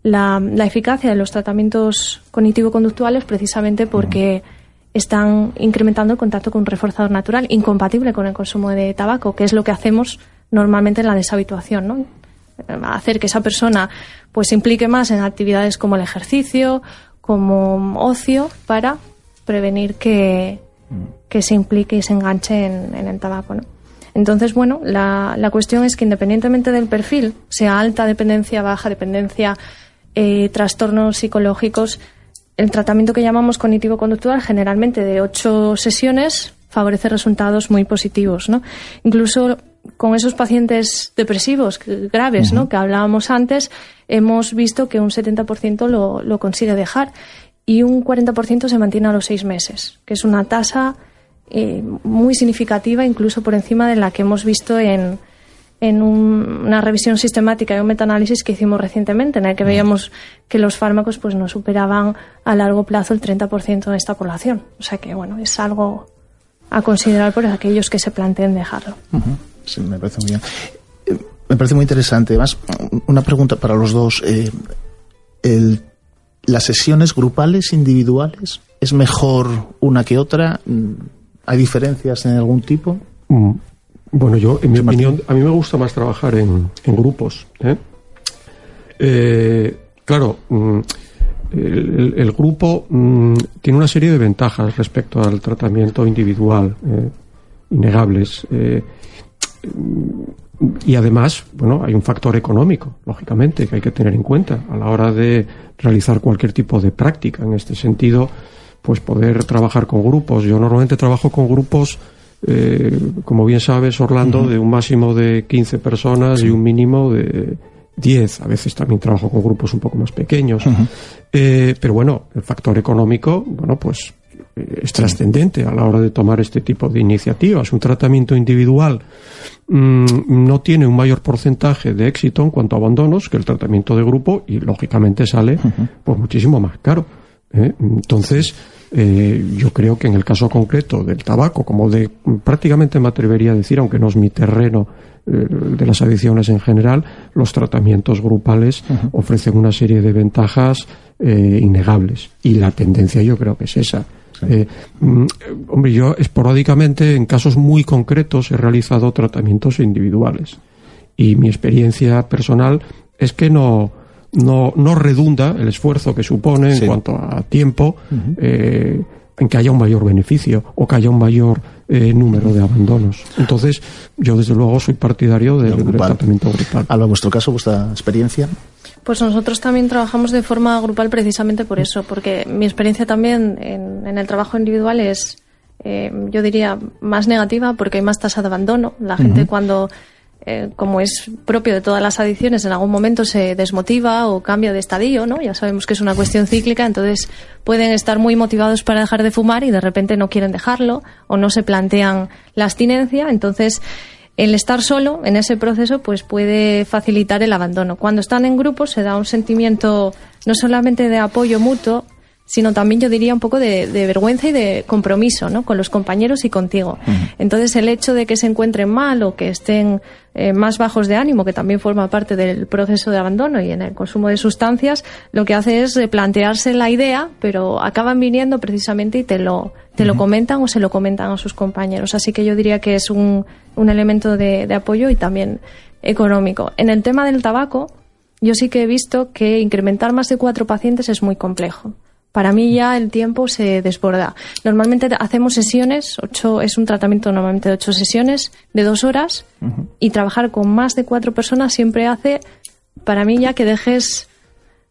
la, la eficacia de los tratamientos cognitivo-conductuales precisamente porque están incrementando el contacto con un reforzador natural incompatible con el consumo de tabaco, que es lo que hacemos normalmente en la deshabituación, ¿no? Hacer que esa persona pues se implique más en actividades como el ejercicio, como ocio, para prevenir que, que se implique y se enganche en, en el tabaco, ¿no? Entonces, bueno, la, la, cuestión es que independientemente del perfil, sea alta dependencia, baja dependencia, eh, trastornos psicológicos, el tratamiento que llamamos cognitivo-conductual, generalmente de ocho sesiones, favorece resultados muy positivos. ¿no? Incluso con esos pacientes depresivos graves, uh -huh. ¿no? que hablábamos antes, hemos visto que un 70% lo, lo consigue dejar y un 40% se mantiene a los seis meses, que es una tasa eh, muy significativa, incluso por encima de la que hemos visto en, en un, una revisión sistemática y un metaanálisis que hicimos recientemente, en el que veíamos que los fármacos pues no superaban a largo plazo el 30% de esta población. O sea que, bueno, es algo a considerar por aquellos que se planteen dejarlo. Uh -huh. Sí, me parece muy bien. Eh, me parece muy interesante. Además, una pregunta para los dos. Eh, el, ¿Las sesiones grupales, individuales, es mejor una que otra? ¿Hay diferencias en algún tipo? Mm. Bueno, yo, en mi opinión, a mí me gusta más trabajar en, en grupos. ¿eh? Eh, claro, mm, el, el, grupo mm, tiene una serie de ventajas respecto al tratamiento individual, eh, innegables. Y además, bueno, hay un factor económico, lógicamente, que hay que tener en cuenta a la hora de realizar cualquier tipo de práctica. En este sentido, pues poder trabajar con grupos. Yo normalmente trabajo con grupos eh, como bien sabes, Orlando, uh -huh. de un máximo de 15 personas y un mínimo de 10. A veces también trabajo con grupos un poco más pequeños. Uh -huh. eh, pero bueno, el factor económico, bueno, pues es trascendente a la hora de tomar este tipo de iniciativas. Un tratamiento individual mmm, no tiene un mayor porcentaje de éxito en cuanto a abandonos que el tratamiento de grupo y lógicamente sale uh -huh. pues muchísimo más caro. ¿eh? Entonces, eh, yo creo que en el caso concreto del tabaco, como de prácticamente me atrevería a decir, aunque no es mi terreno eh, de las adicciones en general, los tratamientos grupales ofrecen una serie de ventajas eh, innegables. Y la tendencia yo creo que es esa. Eh, mm, hombre, yo esporádicamente, en casos muy concretos, he realizado tratamientos individuales. Y mi experiencia personal es que no, no, no redunda el esfuerzo que supone en cuanto a tiempo eh, en que haya un mayor beneficio o que haya un mayor eh, número de abandonos. Entonces, yo desde luego soy partidario del, del tratamiento grupal. Alba, vuestro caso, vuestra experiencia. Pues nosotros también trabajamos de forma grupal precisamente por eso, porque mi experiencia también en, en el trabajo individual es, eh, yo diría, más negativa porque hay más tasa de abandono. La gente cuando, eh, como es propio de todas las adicciones, en algún momento se desmotiva o cambia de estadio, ¿no? Ya sabemos que es una cuestión cíclica, entonces pueden estar muy motivados para dejar de fumar y de repente no quieren dejarlo o no se plantean la abstinencia, entonces el estar solo en ese proceso pues puede facilitar el abandono. Cuando están en grupo se da un sentimiento no solamente de apoyo mutuo, sino también yo diría un poco de, de vergüenza y de compromiso ¿no? con los compañeros y contigo. Entonces el hecho de que se encuentren mal o que estén eh, más bajos de ánimo, que también forma parte del proceso de abandono y en el consumo de sustancias, lo que hace es replantearse la idea, pero acaban viniendo precisamente y te lo, te lo comentan o se lo comentan a sus compañeros. Así que yo diría que es un, un elemento de, de apoyo y también económico. En el tema del tabaco, yo sí que he visto que incrementar más de cuatro pacientes es muy complejo. Para mí ya el tiempo se desborda. Normalmente hacemos sesiones, ocho, es un tratamiento normalmente de ocho sesiones de dos horas y trabajar con más de cuatro personas siempre hace, para mí ya que dejes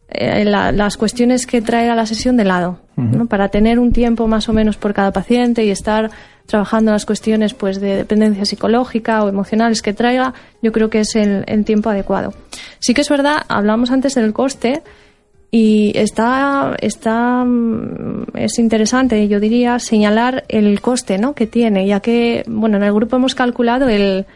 eh, la- las cuestiones que trae a la sesión de lado, ¿no? para tener un tiempo más o menos por cada paciente y estar trabajando las cuestiones pues de dependencia psicológica o emocionales que traiga, yo creo que es el, el tiempo adecuado. Sí que es verdad, hablamos antes del coste y está, está mm, es interesante, yo diría, señalar el coste ¿no? que tiene, ya que bueno, en el grupo hemos calculado el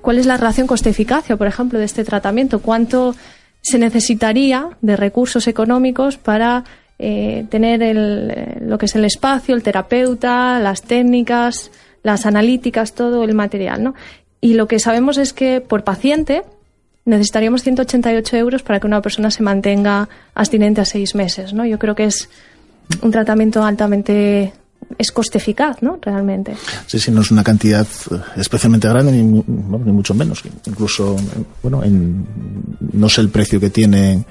cuál es la relación coste-eficacia, por ejemplo, de este tratamiento, cuánto se necesitaría de recursos económicos para eh, tener el, eh, lo que es el espacio, el terapeuta, las técnicas, las analíticas, todo el material, ¿no? Y lo que sabemos es que por paciente necesitaríamos 188 euros para que una persona se mantenga abstinente a seis meses, ¿no? Yo creo que es un tratamiento altamente es coste eficaz, ¿no? Realmente. Sí, sí, no es una cantidad eh, especialmente grande, ni, ni mucho menos. Incluso, eh, bueno, en, no sé el precio que tiene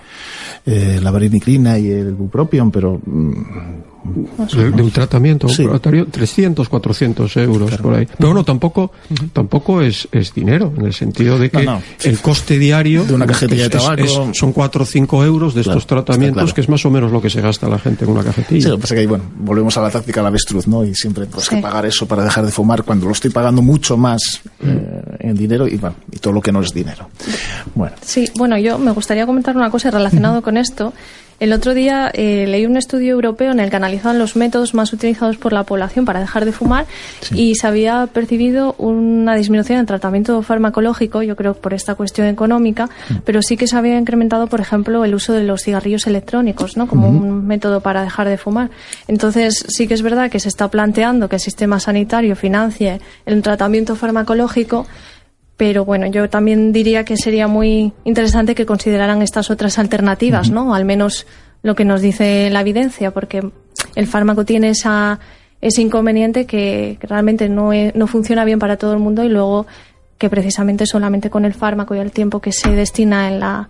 eh, la vareniclina y el bupropion, pero... mm, de, de un tratamiento Sí. ambulatorio, 300, 400 euros por ahí. Pero bueno, tampoco, tampoco es, es dinero, en el sentido de que No, no. el coste diario De una cajetilla de es- es- tabaco. es- son 4 o 5 euros de Claro, estos tratamientos, claro. que es más o menos lo que se gasta la gente en una Sí, cajetilla. lo que pasa es que, bueno, volvemos a la táctica del avestruz, ¿no? Y siempre, pues, Sí. que pagar eso para dejar de fumar cuando lo estoy pagando mucho más eh, en dinero y, bueno, y todo lo que no es dinero. Bueno, Sí, bueno, yo me gustaría comentar una cosa relacionada con esto. El otro día eh, leí un estudio europeo en el que analizaban los métodos más utilizados por la población para dejar de fumar y se había percibido una disminución en el tratamiento farmacológico, yo creo por esta cuestión económica, pero sí que se había incrementado, por ejemplo, el uso de los cigarrillos electrónicos, ¿no? Como un método para dejar de fumar. Entonces, sí que es verdad que se está planteando que el sistema sanitario financie el tratamiento farmacológico, pero bueno, yo también diría que sería muy interesante que consideraran estas otras alternativas, ¿no? Al menos lo que nos dice la evidencia, porque el fármaco tiene esa, ese inconveniente que realmente no, e- no funciona bien para todo el mundo y luego que precisamente solamente con el fármaco y el tiempo que se destina en la,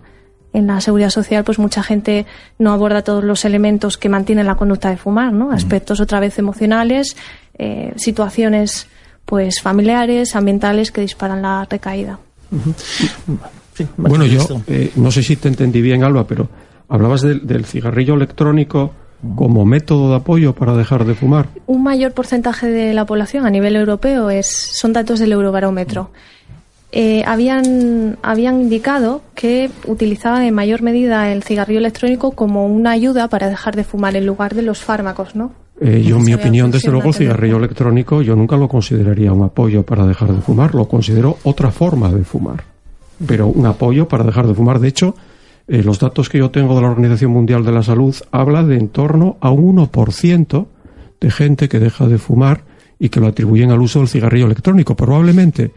en la seguridad social, pues mucha gente no aborda todos los elementos que mantienen la conducta de fumar, ¿no? Aspectos otra vez emocionales, eh, situaciones pues familiares, ambientales que disparan la recaída. Bueno, yo eh, no sé si te entendí bien, Alba, pero hablabas del, del cigarrillo electrónico como método de apoyo para dejar de fumar. Un mayor porcentaje de la población a nivel europeo es, son datos del Eurobarómetro. Eh, habían, habían indicado que utilizaban en mayor medida el cigarrillo electrónico como una ayuda para dejar de fumar en lugar de los fármacos, ¿no? Eh, yo, en mi opinión, desde luego, el cigarrillo electrónico yo nunca lo consideraría un apoyo para dejar de fumar, lo considero otra forma de fumar, pero un apoyo para dejar de fumar. De hecho, eh, los datos que yo tengo de la Organización Mundial de la Salud habla de en torno a un 1% de gente que deja de fumar y que lo atribuyen al uso del cigarrillo electrónico. Probablemente,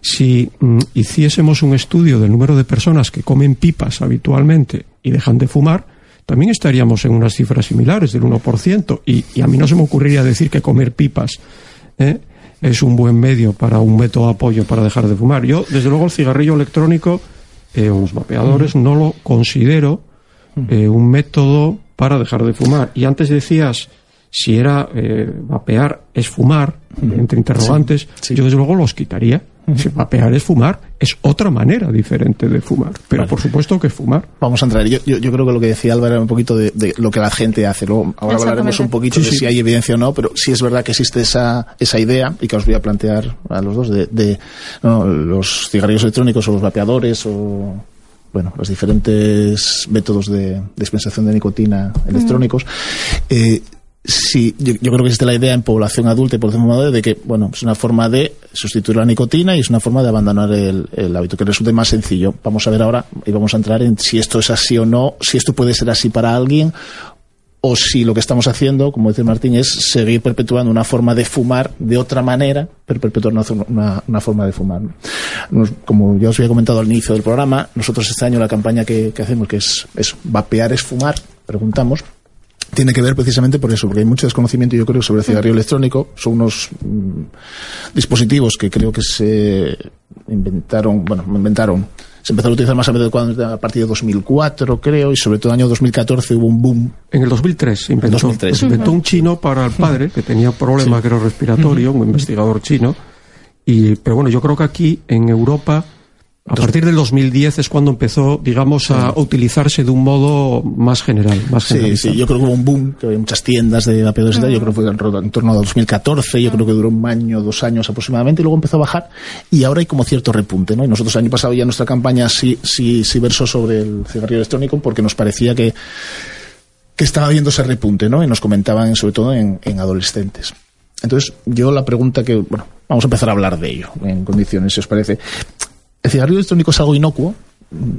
si mm, hiciésemos un estudio del número de personas que comen pipas habitualmente y dejan de fumar, también estaríamos en unas cifras similares del 1%. Y, y a mí no se me ocurriría decir que comer pipas ¿eh? es un buen medio para un método de apoyo para dejar de fumar. Yo, desde luego, el cigarrillo electrónico eh, o los vapeadores no lo considero eh, un método para dejar de fumar. Y antes decías si era eh, vapear es fumar, entre interrogantes, yo desde luego los quitaría. Si vapear es fumar, es otra manera diferente de fumar. Pero por supuesto que es fumar. Vamos a entrar. Yo, yo, yo creo que lo que decía Álvaro era un poquito de, de lo que la gente hace. Luego, ahora hablaremos un poquito Sí, de si hay evidencia o no, pero sí es verdad que existe esa, esa idea y que os voy a plantear a los dos de, de no, los cigarrillos electrónicos o los vapeadores o bueno, los diferentes métodos de dispensación de nicotina electrónicos. Eh, Sí, yo, yo creo que existe la idea en población adulta y población fumadora de que, bueno, es una forma de sustituir la nicotina y es una forma de abandonar el, hábito, que resulte más sencillo. Vamos a ver ahora y vamos a entrar en si esto es así o no, si esto puede ser así para alguien o si lo que estamos haciendo, como dice Martín, es seguir perpetuando una forma de fumar de otra manera, pero perpetuar una, una, una forma de fumar. como ya os había comentado al inicio del programa, nosotros este año la campaña que, hacemos, que es vapear es fumar, preguntamos, tiene que ver precisamente por eso, porque hay mucho desconocimiento, yo creo, sobre el cigarrillo electrónico. Son unos mm, dispositivos que creo que se inventaron, bueno, inventaron, se empezaron a utilizar más a a partir de 2004, creo, y sobre todo en el año 2014 hubo un boom. En el 2003 se inventó, 2003. se inventó un chino para el padre que tenía problema que era respiratorio, un investigador chino. Y, pero bueno, yo creo que aquí en Europa, a partir del 2010 es cuando empezó, digamos, a utilizarse de un modo más general. Más Sí, sí, yo creo que hubo un boom, que había muchas tiendas de vapeadores y tal, yo creo que fue en, torno a 2014, yo creo que duró un año, dos años aproximadamente, y luego empezó a bajar, y ahora hay como cierto repunte, ¿no? Y nosotros el año pasado ya nuestra campaña sí, sí, sí versó sobre el cigarrillo electrónico, porque nos parecía que, que estaba viendo ese repunte, ¿no? Y nos comentaban sobre todo en, en adolescentes. Entonces, yo la pregunta que, bueno, vamos a empezar a hablar de ello, en condiciones, si os parece. ¿El cigarrillo electrónico es algo inocuo? Mm,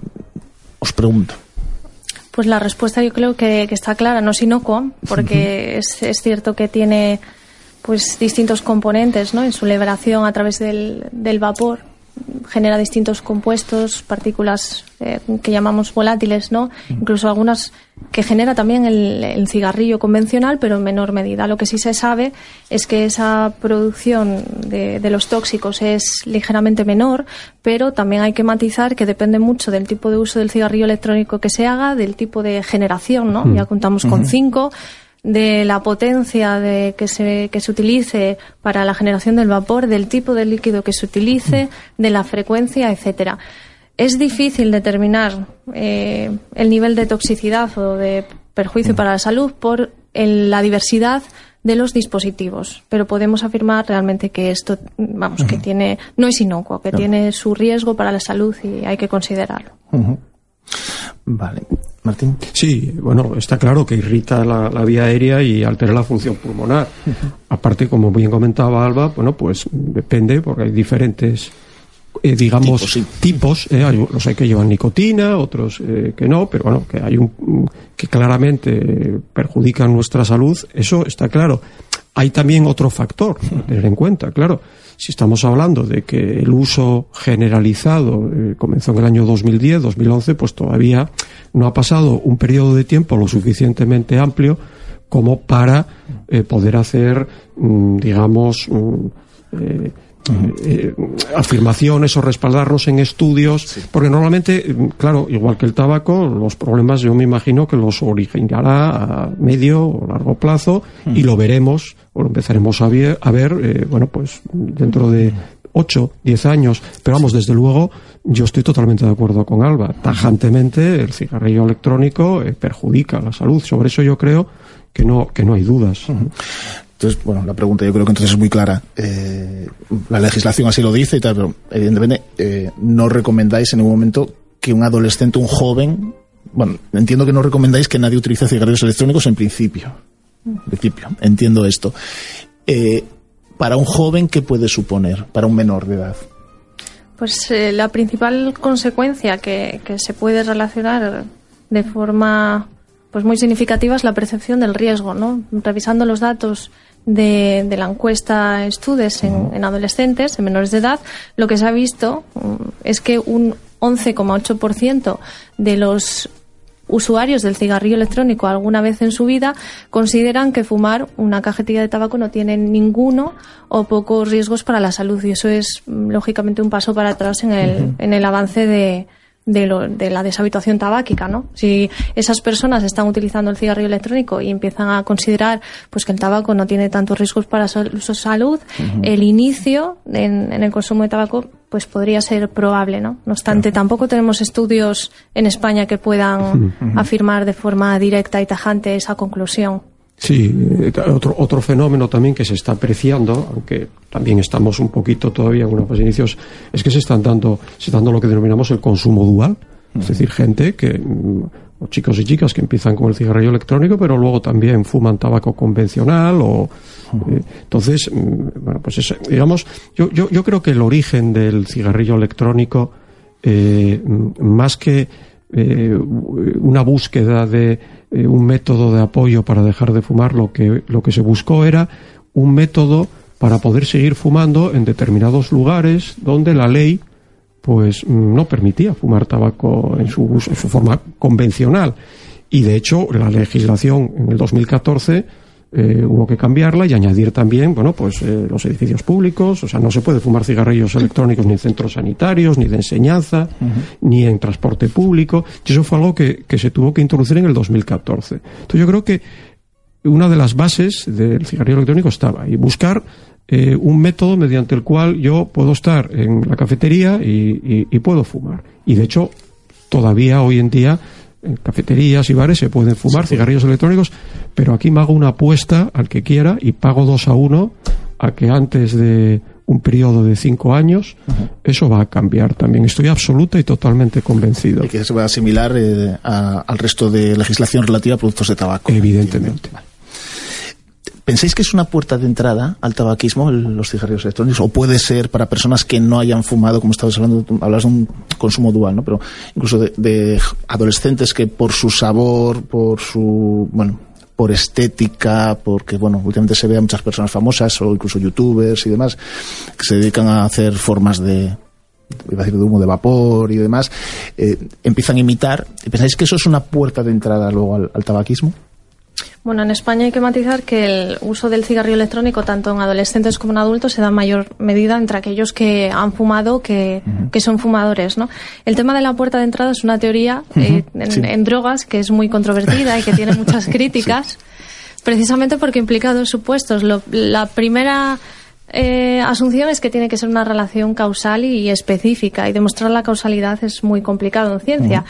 Os pregunto. Pues la respuesta yo creo que, que está clara, no es inocua, porque es, es cierto que tiene pues distintos componentes ¿no? en su liberación a través del, del vapor genera distintos compuestos, partículas eh, que llamamos volátiles, ¿no? Incluso algunas que genera también el, el cigarrillo convencional, pero en menor medida. Lo que sí se sabe es que esa producción de, de los tóxicos es ligeramente menor, pero también hay que matizar que depende mucho del tipo de uso del cigarrillo electrónico que se haga, del tipo de generación, ¿no? Ya contamos con cinco de la potencia de que se que se utilice para la generación del vapor, del tipo de líquido que se utilice, de la frecuencia, etcétera. Es difícil determinar eh, el nivel de toxicidad o de perjuicio para la salud por el- la diversidad de los dispositivos, pero podemos afirmar realmente que esto, vamos, que tiene no es inocuo, que tiene su riesgo para la salud y hay que considerarlo. Vale. Martín. Sí, bueno, está claro que irrita la, la vía aérea y altera la función pulmonar. Aparte, como bien comentaba Alba, bueno, pues depende, porque hay diferentes, eh, digamos, Tipos, sí. tipos. eh, hay los hay que llevan nicotina, otros eh, que no, pero bueno, que hay un que claramente perjudican nuestra salud, eso está claro. Hay también otro factor a tener en cuenta, claro. Si estamos hablando de que el uso generalizado eh, comenzó en el año 2010, 2011, pues todavía no ha pasado un periodo de tiempo lo suficientemente amplio como para eh, poder hacer, mm, digamos, mm, eh, eh, afirmaciones o respaldarnos en estudios, porque normalmente, mm, claro, igual que el tabaco, los problemas yo me imagino que los originará a medio o largo plazo y lo veremos o lo empezaremos a ver, a ver eh, bueno, pues dentro de 8, 10 años, pero vamos, desde luego, yo estoy totalmente de acuerdo con Alba. Tajantemente, el cigarrillo electrónico eh, perjudica la salud. Sobre eso yo creo que no, que no hay dudas. Entonces, bueno, la pregunta yo creo que entonces es muy clara. Eh, la legislación así lo dice y tal, pero evidentemente eh, no recomendáis en ningún momento que un adolescente, un joven, bueno, entiendo que no recomendáis que nadie utilice cigarrillos electrónicos en principio. En principio, entiendo esto. Eh, para un joven, ¿qué puede suponer? Para un menor de edad. Pues la principal consecuencia que, que se puede relacionar de forma pues muy significativa es la percepción del riesgo, ¿no? Revisando los datos de, de la encuesta Estudes en, en adolescentes, en menores de edad, lo que se ha visto mm, es que un 11,8% de los usuarios del cigarrillo electrónico alguna vez en su vida consideran que fumar una cajetilla de tabaco no tiene ninguno o pocos riesgos para la salud. Y eso es mm, lógicamente un paso para atrás en el, en el avance de, de, lo- de la deshabituación tabáquica, ¿no? Si esas personas están utilizando el cigarrillo electrónico y empiezan a considerar pues que el tabaco no tiene tantos riesgos para su, su salud, el inicio en, en el consumo de tabaco pues podría ser probable, ¿no? No obstante, tampoco tenemos estudios en España que puedan afirmar de forma directa y tajante esa conclusión. Sí, eh, otro, otro fenómeno también que se está apreciando, aunque también estamos un poquito todavía en unos inicios, es que se están dando, se está dando lo que denominamos el consumo dual. Es decir, gente que, mm, o chicos y chicas que empiezan con el cigarrillo electrónico, pero luego también fuman tabaco convencional o, eh, entonces, mm, bueno, pues eso, digamos, yo, yo, yo creo que el origen del cigarrillo electrónico, eh, mm, más que eh, una búsqueda de eh, un método de apoyo para dejar de fumar, lo que, lo que se buscó era un método para poder seguir fumando en determinados lugares donde la ley pues mm, no permitía fumar tabaco en su, en su forma convencional. Y de hecho, la legislación en el 2014 eh, hubo que cambiarla y añadir también, bueno, pues eh, los edificios públicos, o sea, no se puede fumar cigarrillos electrónicos ni en centros sanitarios, ni de enseñanza, ni en transporte público. Y eso fue algo que, que se tuvo que introducir en el 2014. Entonces yo creo que una de las bases del cigarrillo electrónico estaba y buscar eh, un método mediante el cual yo puedo estar en la cafetería y, y- y puedo fumar. Y de hecho, todavía hoy en día en cafeterías y bares se pueden fumar cigarrillos electrónicos, pero aquí me hago una apuesta al que quiera y pago dos a uno a que antes de un periodo de cinco años eso va a cambiar también. Estoy absoluta y totalmente convencido. Y que se va a asimilar eh, a- al resto de legislación relativa a productos de tabaco. Evidentemente. Vale. ¿Pensáis que es una puerta de entrada al tabaquismo los cigarrillos electrónicos? ¿O puede ser para personas que no hayan fumado, como estabas hablando, hablas de un consumo dual, ¿no? Pero incluso de, adolescentes que por su sabor, por su, bueno, por estética, porque, bueno, últimamente se ve a muchas personas famosas o incluso youtubers y demás que se dedican a hacer formas de, iba a decir de humo de vapor y demás, eh, empiezan a imitar. ¿Pensáis que eso es una puerta de entrada luego al tabaquismo? Bueno, en España hay que matizar que el uso del cigarrillo electrónico, tanto en adolescentes como en adultos, se da en mayor medida entre aquellos que han fumado que, que son fumadores, ¿no? El tema de la puerta de entrada es una teoría eh, en, sí. en drogas que es muy controvertida y que tiene muchas críticas, precisamente porque implica dos supuestos. Lo- la primera eh, asunción es que tiene que ser una relación causal y específica, y demostrar la causalidad es muy complicado en ciencia.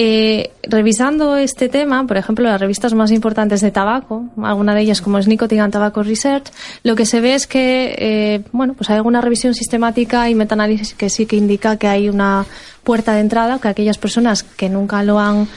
Eh, revisando este tema, por ejemplo, las revistas más importantes de tabaco, alguna de ellas como es Nicotine and Tobacco Research, lo que se ve es que, eh, bueno, pues hay alguna revisión sistemática y metaanálisis que sí que indica que hay una puerta de entrada, que aquellas personas que nunca lo han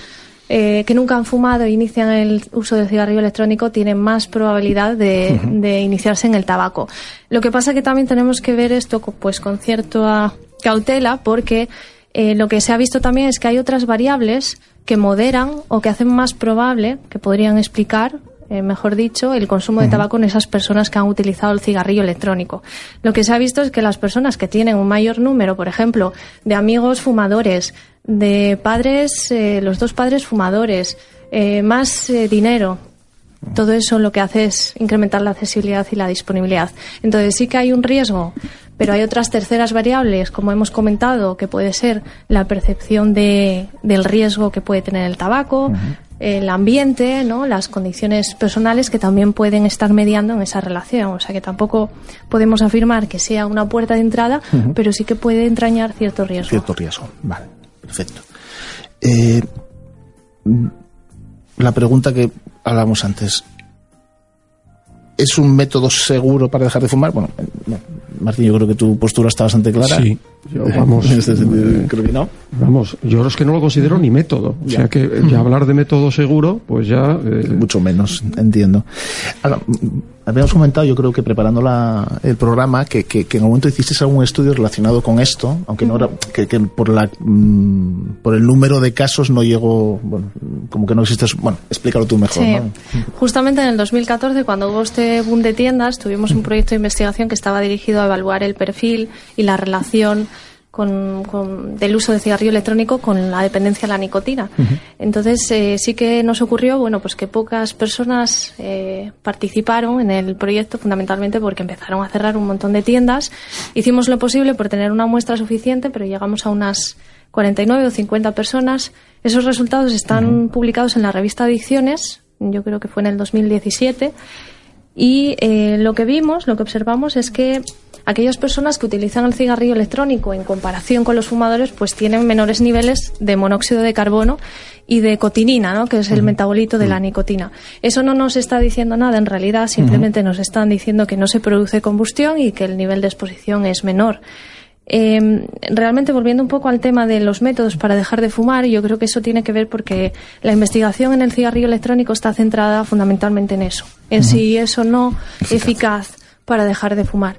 eh, que nunca han fumado e inician el uso del cigarrillo electrónico tienen más probabilidad de, de iniciarse en el tabaco. Lo que pasa que también tenemos que ver esto pues con cierta cautela porque eh, lo que se ha visto también es que hay otras variables que moderan o que hacen más probable, que podrían explicar eh, mejor dicho, el consumo de tabaco en esas personas que han utilizado el cigarrillo electrónico. Lo que se ha visto es que las personas que tienen un mayor número, por ejemplo, de amigos fumadores, de padres, eh, los dos padres fumadores, más dinero, todo eso lo que hace es incrementar la accesibilidad y la disponibilidad. Entonces sí que hay un riesgo, pero hay otras terceras variables, como hemos comentado, que puede ser la percepción de, del riesgo que puede tener el tabaco, el ambiente, ¿no? las condiciones personales que también pueden estar mediando en esa relación. O sea que tampoco podemos afirmar que sea una puerta de entrada, pero sí que puede entrañar cierto riesgo. Cierto riesgo. Vale, perfecto. Eh, mm, la pregunta que hablábamos antes. ¿Es un método seguro para dejar de fumar? Bueno, eh, Martín, yo creo que tu postura está bastante clara. Sí. Yo, vamos, En este sentido, eh, creo que no. Vamos, yo es que no lo considero ni método. O sea que ya hablar de método seguro, pues ya. eh, Mucho menos, entiendo. Ahora, habíamos comentado, yo creo que preparando la- el programa, que, que, que en algún momento hiciste algún estudio relacionado con esto, aunque no era, que, que por la mm, por el número de casos no llegó, bueno, como que no existe, bueno, explícalo tú mejor, Sí. ¿no? Justamente en el 2014, cuando hubo este boom de tiendas, tuvimos un proyecto de investigación que estaba dirigido a evaluar el perfil y la relación con, con- del uso del cigarrillo electrónico con la dependencia a la nicotina. Entonces, eh, sí que nos ocurrió, bueno, pues que pocas personas eh, participaron en el proyecto, fundamentalmente porque empezaron a cerrar un montón de tiendas. Hicimos lo posible por tener una muestra suficiente, pero llegamos a unas 49 o 50 personas. Esos resultados están publicados en la revista Adicciones, yo creo que fue en el 2017. Y eh, lo que vimos, lo que observamos es que aquellas personas que utilizan el cigarrillo electrónico en comparación con los fumadores, pues tienen menores niveles de monóxido de carbono y de cotinina, ¿no? que es el metabolito de la nicotina. Eso no nos está diciendo nada, en realidad simplemente nos están diciendo que no se produce combustión y que el nivel de exposición es menor. Eh, realmente volviendo un poco al tema de los métodos para dejar de fumar, yo creo que eso tiene que ver porque la investigación en el cigarrillo electrónico está centrada fundamentalmente en eso, en si es o no eficaz para dejar de fumar.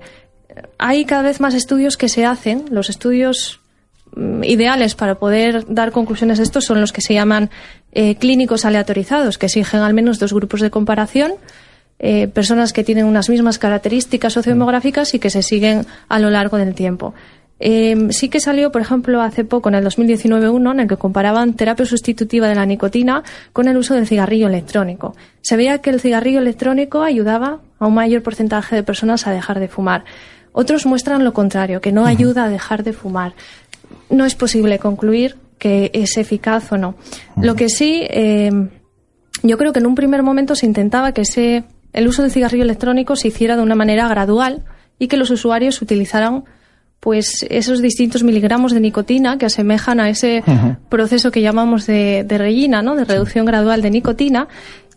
Hay cada vez más estudios que se hacen, los estudios mm, ideales para poder dar conclusiones de esto son los que se llaman eh, clínicos aleatorizados, que exigen al menos dos grupos de comparación, eh, personas que tienen unas mismas características sociodemográficas y que se siguen a lo largo del tiempo. Eh, sí que salió, por ejemplo, hace poco, en el 2019, uno en el que comparaban terapia sustitutiva de la nicotina con el uso del cigarrillo electrónico. Se veía que el cigarrillo electrónico ayudaba a un mayor porcentaje de personas a dejar de fumar. Otros muestran lo contrario, que no ayuda a dejar de fumar. No es posible concluir que es eficaz o no. Lo que sí, eh, yo creo que en un primer momento se intentaba que ese, el uso del cigarrillo electrónico se hiciera de una manera gradual y que los usuarios utilizaran pues esos distintos miligramos de nicotina que asemejan a ese proceso que llamamos de, de rellina, ¿no? de reducción gradual de nicotina.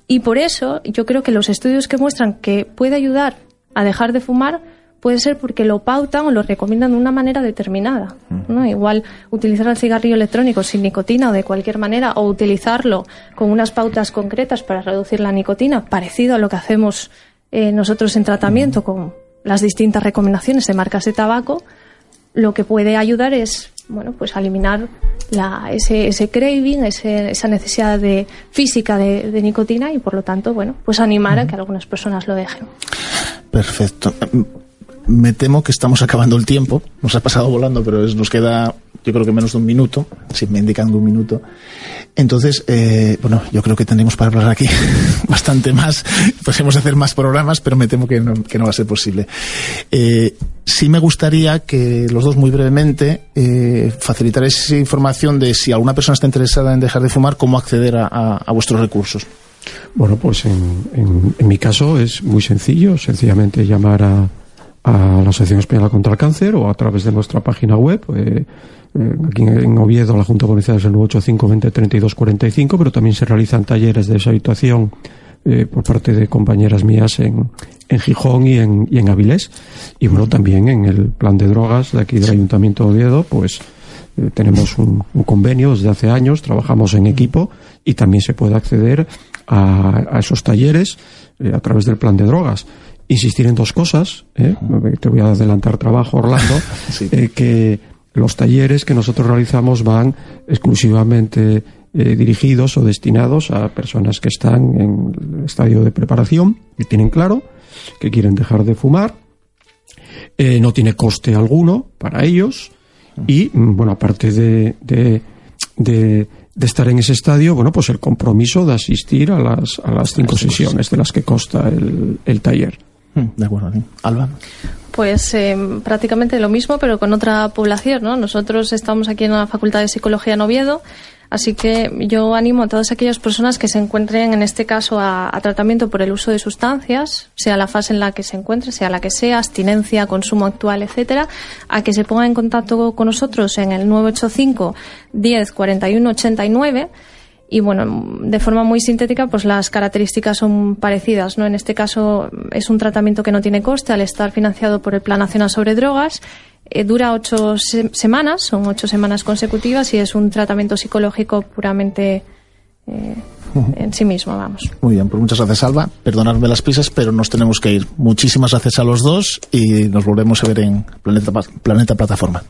Y por eso yo creo que los estudios que muestran que puede ayudar a dejar de fumar puede ser porque lo pautan o lo recomiendan de una manera determinada. ¿no? Igual utilizar el cigarrillo electrónico sin nicotina o de cualquier manera, o utilizarlo con unas pautas concretas para reducir la nicotina, parecido a lo que hacemos eh, nosotros en tratamiento con las distintas recomendaciones de marcas de tabaco, lo que puede ayudar es bueno pues eliminar la, ese, ese craving, ese- esa necesidad de física de, de nicotina y por lo tanto bueno pues animar a que algunas personas lo dejen. Perfecto. Me temo que estamos acabando el tiempo. Nos ha pasado volando, pero es- nos queda, yo creo que menos de un minuto, si me indican de un minuto. Entonces, eh, bueno, yo creo que tendremos para hablar aquí bastante más. Podemos hacer más programas, pero me temo que no, que no va a ser posible. Eh, sí me gustaría que los dos muy brevemente eh, facilitarais información de si alguna persona está interesada en dejar de fumar, cómo acceder a, a- vuestros recursos. Bueno, pues en, en- en mi caso es muy sencillo, sencillamente llamar a, a la Asociación Española contra el Cáncer o a través de nuestra página web. eh, eh, aquí en, Oviedo la Junta Policial es el 985 20 32 45, pero también se realizan talleres de deshabituación eh, por parte de compañeras mías en, en Gijón y en, y en Avilés. Y bueno, también en el plan de drogas de aquí del Ayuntamiento de Oviedo, pues eh, tenemos un, un convenio desde hace años, trabajamos en equipo y también se puede acceder a, a esos talleres eh, a través del plan de drogas. Insistir en dos cosas, te voy a adelantar trabajo, Orlando, Sí. que los talleres que nosotros realizamos van exclusivamente eh, dirigidos o destinados a personas que están en el estadio de preparación, que tienen claro que quieren dejar de fumar, eh, no tiene coste alguno para ellos y, mm, bueno, aparte de, de, de- de estar en ese estadio, bueno, pues el compromiso de asistir a las, a las cinco sesiones de las que consta el, el taller. Mm, De acuerdo. Alba. Pues eh, prácticamente lo mismo, pero con otra población, ¿no? Nosotros estamos aquí en la Facultad de Psicología en Oviedo, así que yo animo a todas aquellas personas que se encuentren, en este caso, a, a tratamiento por el uso de sustancias, sea la fase en la que se encuentre, sea la que sea, abstinencia, consumo actual, etcétera, a que se pongan en contacto con nosotros en el 985 10 41 89 y bueno, de forma muy sintética, pues las características son parecidas, ¿no? En este caso es un tratamiento que no tiene coste al estar financiado por el Plan Nacional sobre Drogas. Eh, dura ocho se- semanas, son ocho semanas consecutivas y es un tratamiento psicológico puramente eh, en sí mismo, vamos. Muy bien, pues muchas gracias, Alba. Perdonadme las prisas, pero nos tenemos que ir. Muchísimas gracias a los dos y nos volvemos a ver en Planeta, Planeta Plataforma.